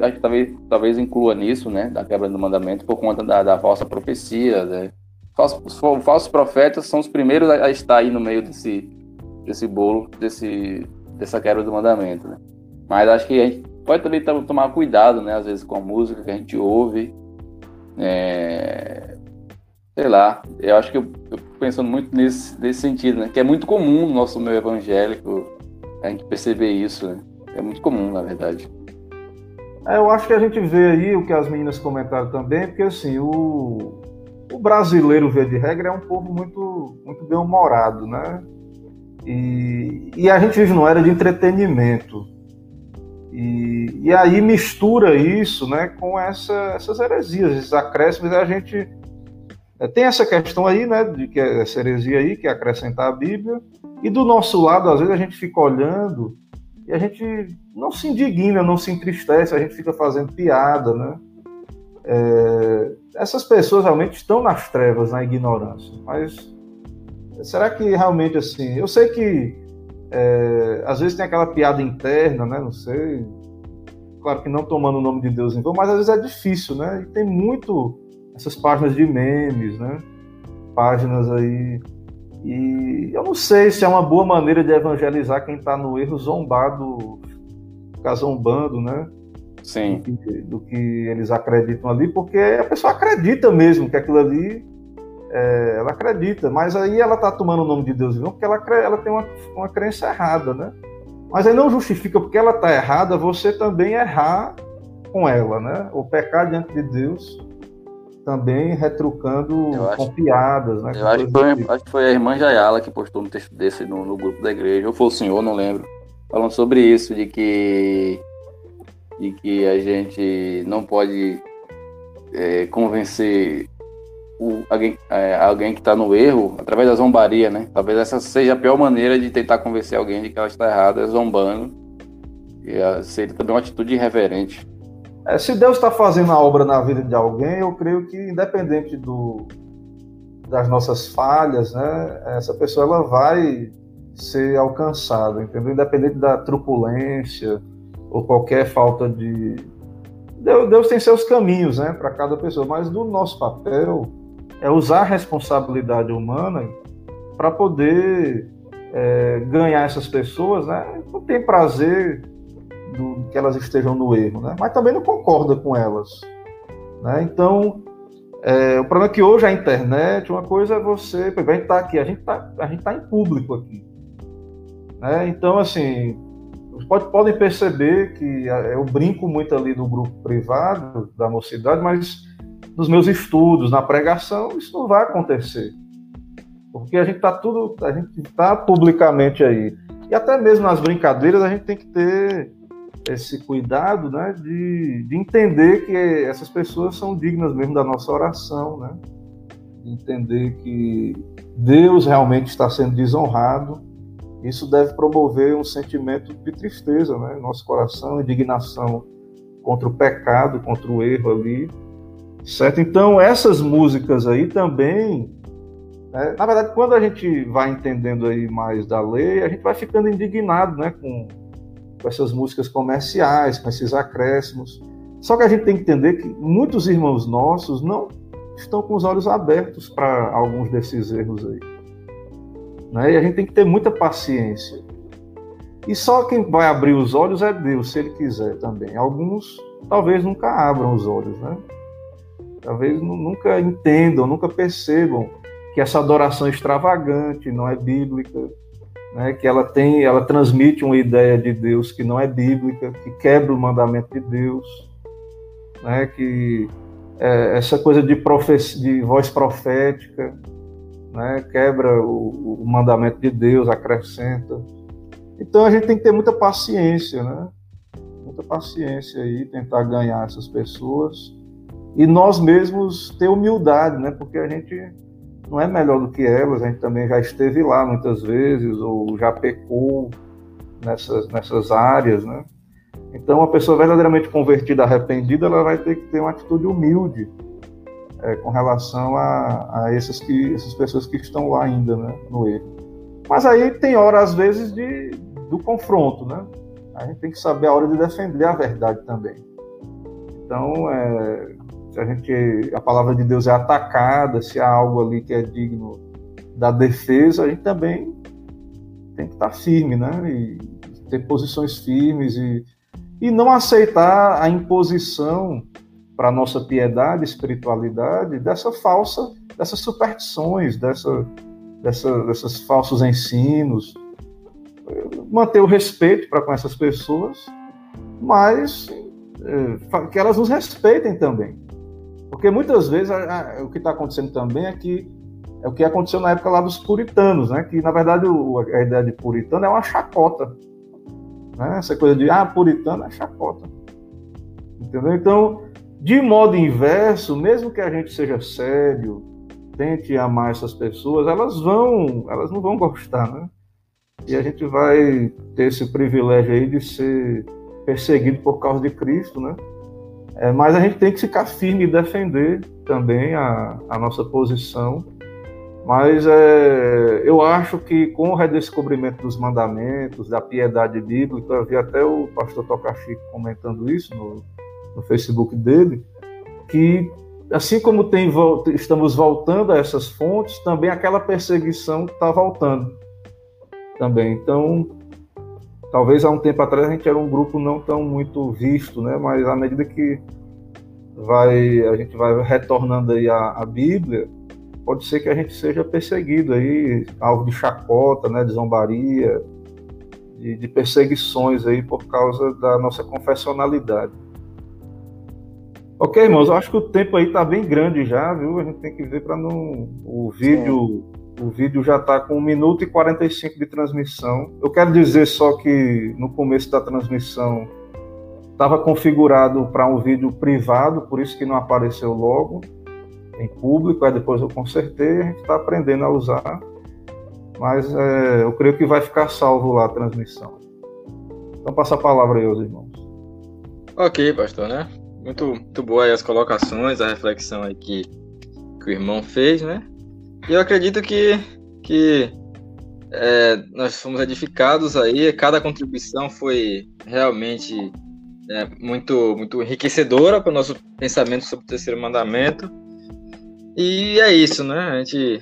acho que talvez, talvez inclua nisso, né, da quebra do mandamento, por conta da, da falsa profecia. Né? Falsos, os fa- falsos profetas são os primeiros a, estar aí no meio desse, desse bolo, desse, dessa quebra do mandamento. Né? Mas acho que a gente pode também to- tomar cuidado, né, às vezes com a música que a gente ouve. É, sei lá, eu acho que eu, eu pensando muito nesse, nesse sentido, né? Que é muito comum no nosso meio evangélico a gente perceber isso, né? É muito comum, na verdade. É, eu acho que a gente vê aí o que as meninas comentaram também, porque assim, o, o brasileiro, via de regra, é um povo muito, muito bem-humorado, né? E, e a gente vive numa era de entretenimento. E, e aí mistura isso né, com essa, essas heresias, esses acréscimos, e a gente tem essa questão aí, né, de que é essa heresia aí, que é acrescentar a Bíblia, e do nosso lado, às vezes, a gente fica olhando e a gente não se indigna, não se entristece, a gente fica fazendo piada, né? É, essas pessoas realmente estão nas trevas, na ignorância, mas será que realmente assim? Eu sei que é, às vezes tem aquela piada interna, né? Não sei. Claro que não tomando o nome de Deus em vão, mas às vezes é difícil, né? E tem muito essas páginas de memes, né? Páginas aí. E eu não sei se é uma boa maneira de evangelizar quem está no erro zombado, ficar zombando, né? Sim. Do que, do que eles acreditam ali, porque a pessoa acredita mesmo que aquilo ali é, ela acredita, mas aí ela está tomando o nome de Deus não, porque ela, ela tem uma, uma crença errada, né? Mas aí não justifica porque ela está errada você também errar com ela, né? O pecar diante de Deus também retrucando Eu acho- piadas, né? Eu acho que, foi, tipo. acho que foi a irmã Jayala que postou um texto desse no, no grupo da igreja, ou foi o senhor, não lembro, falando sobre isso, de que, de que a gente não pode é, convencer o- alguém, é, alguém que está no erro através da zombaria, né? Talvez essa seja a pior maneira de tentar convencer alguém de que ela está errada, é zombando. E ah, seria também uma atitude irreverente. É, se Deus está fazendo a obra na vida de alguém, eu creio que independente do, das nossas falhas, né, essa pessoa ela vai ser alcançada, entendeu? Independente da truculência ou qualquer falta de Deus, Deus tem seus caminhos, né, para cada pessoa, mas do nosso papel é usar a responsabilidade humana para poder é, ganhar essas pessoas, né? Não tem prazer do, que elas estejam no erro, né? Mas também não concorda com elas, né? Então, é, o problema é que hoje a internet, uma coisa é você, a gente está aqui, está a gente tá em público aqui, né? Então, assim, pode, podem perceber que é, eu brinco muito ali no grupo privado da mocidade, mas nos meus estudos, na pregação, isso não vai acontecer. Porque a gente está tudo, a gente está publicamente aí. E até mesmo nas brincadeiras a gente tem que ter esse cuidado, né, de, de entender que essas pessoas são dignas mesmo da nossa oração, né? De entender que Deus realmente está sendo desonrado. Isso deve promover um sentimento de tristeza, né, no nosso coração, indignação contra o pecado, contra o erro ali, certo? Então essas músicas aí também né? Na verdade, quando a gente vai entendendo aí mais da lei, a gente vai ficando indignado né, com, com essas músicas comerciais, com esses acréscimos. Só que a gente tem que entender que muitos irmãos nossos não estão com os olhos abertos para alguns desses erros aí. Né? E a gente tem que ter muita paciência. E só quem vai abrir os olhos é Deus, se Ele quiser também. Alguns talvez nunca abram os olhos, né? Talvez nu- nunca entendam, nunca percebam que essa adoração extravagante não é bíblica, né? que ela tem, ela transmite uma ideia de Deus que não é bíblica, que quebra o mandamento de Deus, né? que é, essa coisa de, de voz profética, né? quebra o, o mandamento de Deus, acrescenta. Então a gente tem que ter muita paciência, né? Muita paciência aí, tentar ganhar essas pessoas e nós mesmos ter humildade, né? Porque a gente não é melhor do que elas, a gente também já esteve lá muitas vezes, ou já pecou nessas, nessas áreas, né? Então, uma pessoa verdadeiramente convertida, arrependida, ela vai ter que ter uma atitude humilde é, com relação a, a essas, que, essas pessoas que estão lá ainda, né, no erro. Mas aí tem hora, às vezes, de, do confronto, né? A gente tem que saber a hora de defender a verdade também. Então, é, se a gente a palavra de Deus é atacada, se há algo ali que é digno da defesa, a gente também tem que estar firme, né? E ter posições firmes e, e não aceitar a imposição para nossa piedade, espiritualidade dessa falsa, dessas superstições, dessa, dessa, desses falsos ensinos, manter o respeito para com essas pessoas, mas é, que elas nos respeitem também. Porque muitas vezes a, a, o que está acontecendo também é que é o que aconteceu na época lá dos puritanos, né? Que na verdade o, a ideia de puritano é uma chacota, né? Essa coisa de ah, puritano é chacota, entendeu? Então, de modo inverso, mesmo que a gente seja sério, tente amar essas pessoas, elas vão, elas não vão gostar, né? E a gente vai ter esse privilégio aí de ser perseguido por causa de Cristo, né? É, mas a gente tem que ficar firme e defender também a, a nossa posição Mas é, eu acho que com o redescobrimento dos mandamentos, da piedade bíblica, eu vi até o pastor Tocachico comentando isso no, no Facebook dele, que assim como tem, estamos voltando a essas fontes, também aquela perseguição está voltando também. Então, talvez há um tempo atrás a gente era um grupo não tão muito visto, né? Mas à medida que vai a gente vai retornando aí a Bíblia, pode ser que a gente seja perseguido aí, alvo de chacota, né, de zombaria, de, de perseguições aí por causa da nossa confessionalidade. Ok, irmãos, eu acho que o tempo aí tá bem grande já, viu? A gente tem que ver para não. O vídeo. O vídeo já tá com 1 minuto e 45 de transmissão. Eu quero dizer só que no começo da transmissão estava configurado para um vídeo privado, por isso que não apareceu logo em público, aí depois eu consertei, a gente está aprendendo a usar, mas é, eu creio que vai ficar salvo lá a transmissão. Então passa a palavra aí aos irmãos. Ok, pastor, né? Muito, muito boa as colocações, a reflexão aí que, que o irmão fez, né? Eu acredito que, que é, nós fomos edificados aí, cada contribuição foi realmente é, muito, muito enriquecedora para o nosso pensamento sobre o terceiro mandamento. E é isso, né? A gente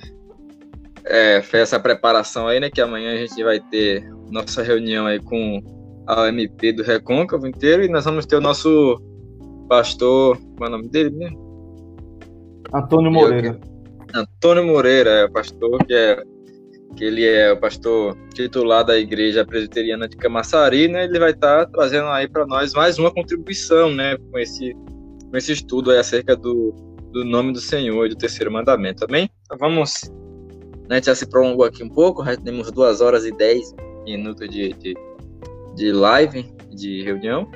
é, fez essa preparação aí, né? Que amanhã a gente vai ter nossa reunião aí com a OMP do Recôncavo inteiro e nós vamos ter o nosso pastor. Qual é o nome dele mesmo? Antônio Moreira. Antônio Moreira é o pastor que é que ele é o pastor titular da igreja presbiteriana de Camaçari, né? Ele vai estar tá trazendo aí para nós mais uma contribuição, né, com esse com esse estudo aí acerca do do nome do Senhor e do terceiro mandamento, amém? Então vamos, né, já se prolongou aqui um pouco, já temos duas horas e dez minutos de, de, de live, de reunião,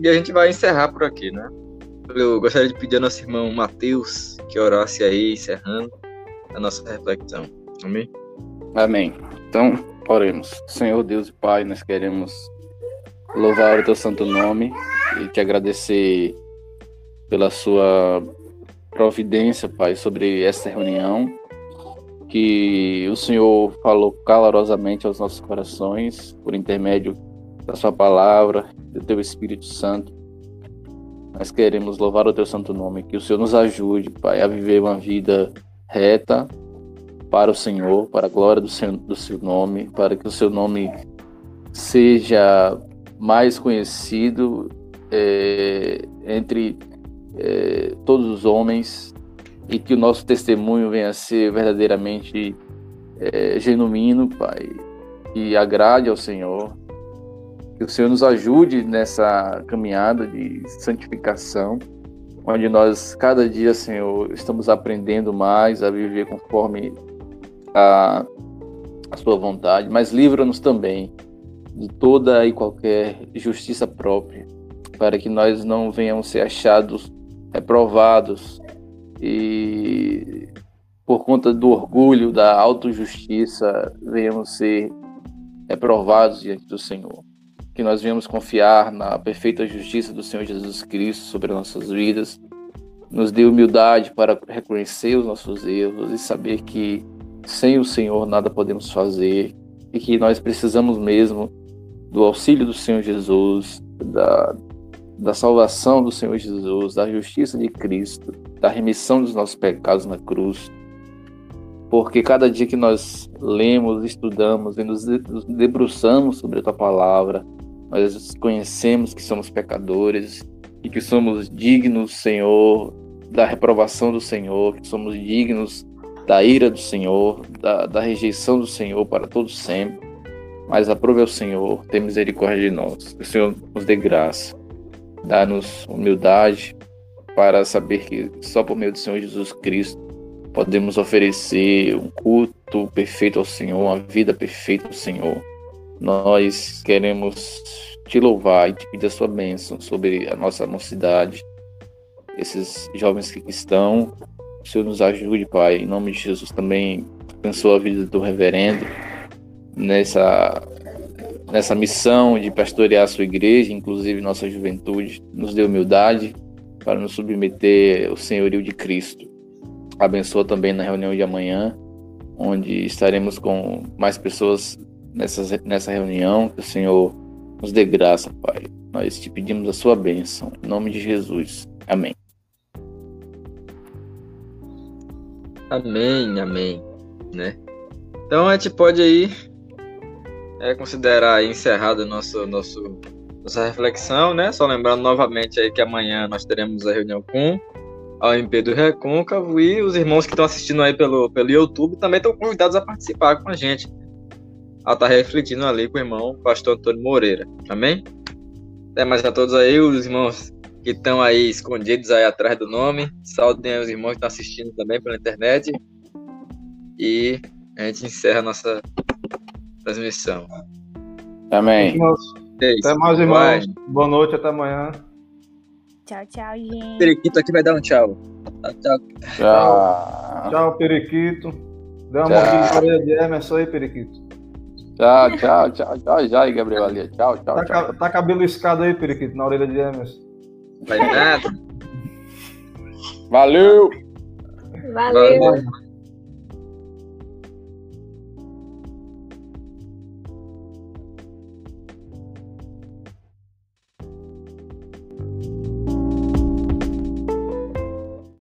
e a gente vai encerrar por aqui, né? Eu gostaria de pedir ao nosso irmão Mateus que orasse aí, encerrando a nossa reflexão, amém? Amém. Então, oremos. Senhor Deus e Pai, nós queremos louvar o teu santo nome e te agradecer pela sua providência, Pai, sobre essa reunião, que o Senhor falou calorosamente aos nossos corações por intermédio da Sua palavra, do Teu Espírito Santo. Nós queremos louvar o Teu santo nome, que o Senhor nos ajude, Pai, a viver uma vida reta para o Senhor, para a glória do seu, do seu nome, para que o Seu nome seja mais conhecido é, entre é, todos os homens e que o nosso testemunho venha a ser verdadeiramente é, genuíno, Pai, e agrade ao Senhor. Que o Senhor nos ajude nessa caminhada de santificação, onde nós, cada dia, Senhor, estamos aprendendo mais a viver conforme a, a Sua vontade, mas livra-nos também de toda e qualquer justiça própria, para que nós não venhamos ser achados reprovados e por conta do orgulho, da autojustiça, venhamos ser reprovados diante do Senhor. Que nós venhamos confiar na perfeita justiça do Senhor Jesus Cristo sobre nossas vidas. Nos dê humildade para reconhecer os nossos erros e saber que sem o Senhor nada podemos fazer e que nós precisamos mesmo do auxílio do Senhor Jesus, da, da salvação do Senhor Jesus, da justiça de Cristo, da remissão dos nossos pecados na cruz. Porque cada dia que nós lemos, estudamos e nos debruçamos sobre a tua palavra, nós conhecemos que somos pecadores e que somos dignos, Senhor, da reprovação do Senhor, que somos dignos da ira do Senhor, da, da rejeição do Senhor para todos sempre. Mas aprove ao Senhor, tem misericórdia de nós. Que o Senhor nos dê graça dá-nos humildade para saber que só por meio do Senhor Jesus Cristo podemos oferecer um culto perfeito ao Senhor, uma vida perfeita ao Senhor. Nós queremos te louvar e te pedir a sua bênção sobre a nossa mocidade, esses jovens que estão. O Senhor nos ajude, Pai, em nome de Jesus também abençoa a vida do reverendo nessa nessa missão de pastorear a sua igreja, inclusive nossa juventude, nos dê humildade para nos submeter ao senhorio de Cristo. Abençoa também na reunião de amanhã, onde estaremos com mais pessoas nessa, nessa reunião. Que o Senhor nos dê graça, Pai. Nós te pedimos a sua bênção. Em nome de Jesus. Amém. Amém, amém. Né? Então a gente pode aí é, considerar encerrado nosso, nosso, nossa reflexão, né? Só lembrando novamente aí que amanhã nós teremos a reunião com a OMP do Recôncavo e os irmãos que estão assistindo aí pelo, pelo YouTube também estão convidados a participar com a gente. A estar tá refletindo ali com o irmão pastor Antônio Moreira. Amém? Até mais a todos aí, os irmãos que estão aí escondidos aí atrás do nome. Saudem os irmãos que estão assistindo também pela internet. E a gente encerra a nossa transmissão. Amém. Até mais, irmãos. Boa noite, até amanhã. Tchau, tchau, gente. Periquito aqui vai dar um tchau. Tchau. Tchau, tchau Periquito. Dê uma orelha de Emerson aí, Periquito. Tchau, tchau, tchau, tchau, já aí, Gabriel ali. Tchau, tchau, tá, tchau. Tá cabelo escado aí, Periquito, na orelha de Emerson. Vai nada. Valeu! Valeu. Valeu.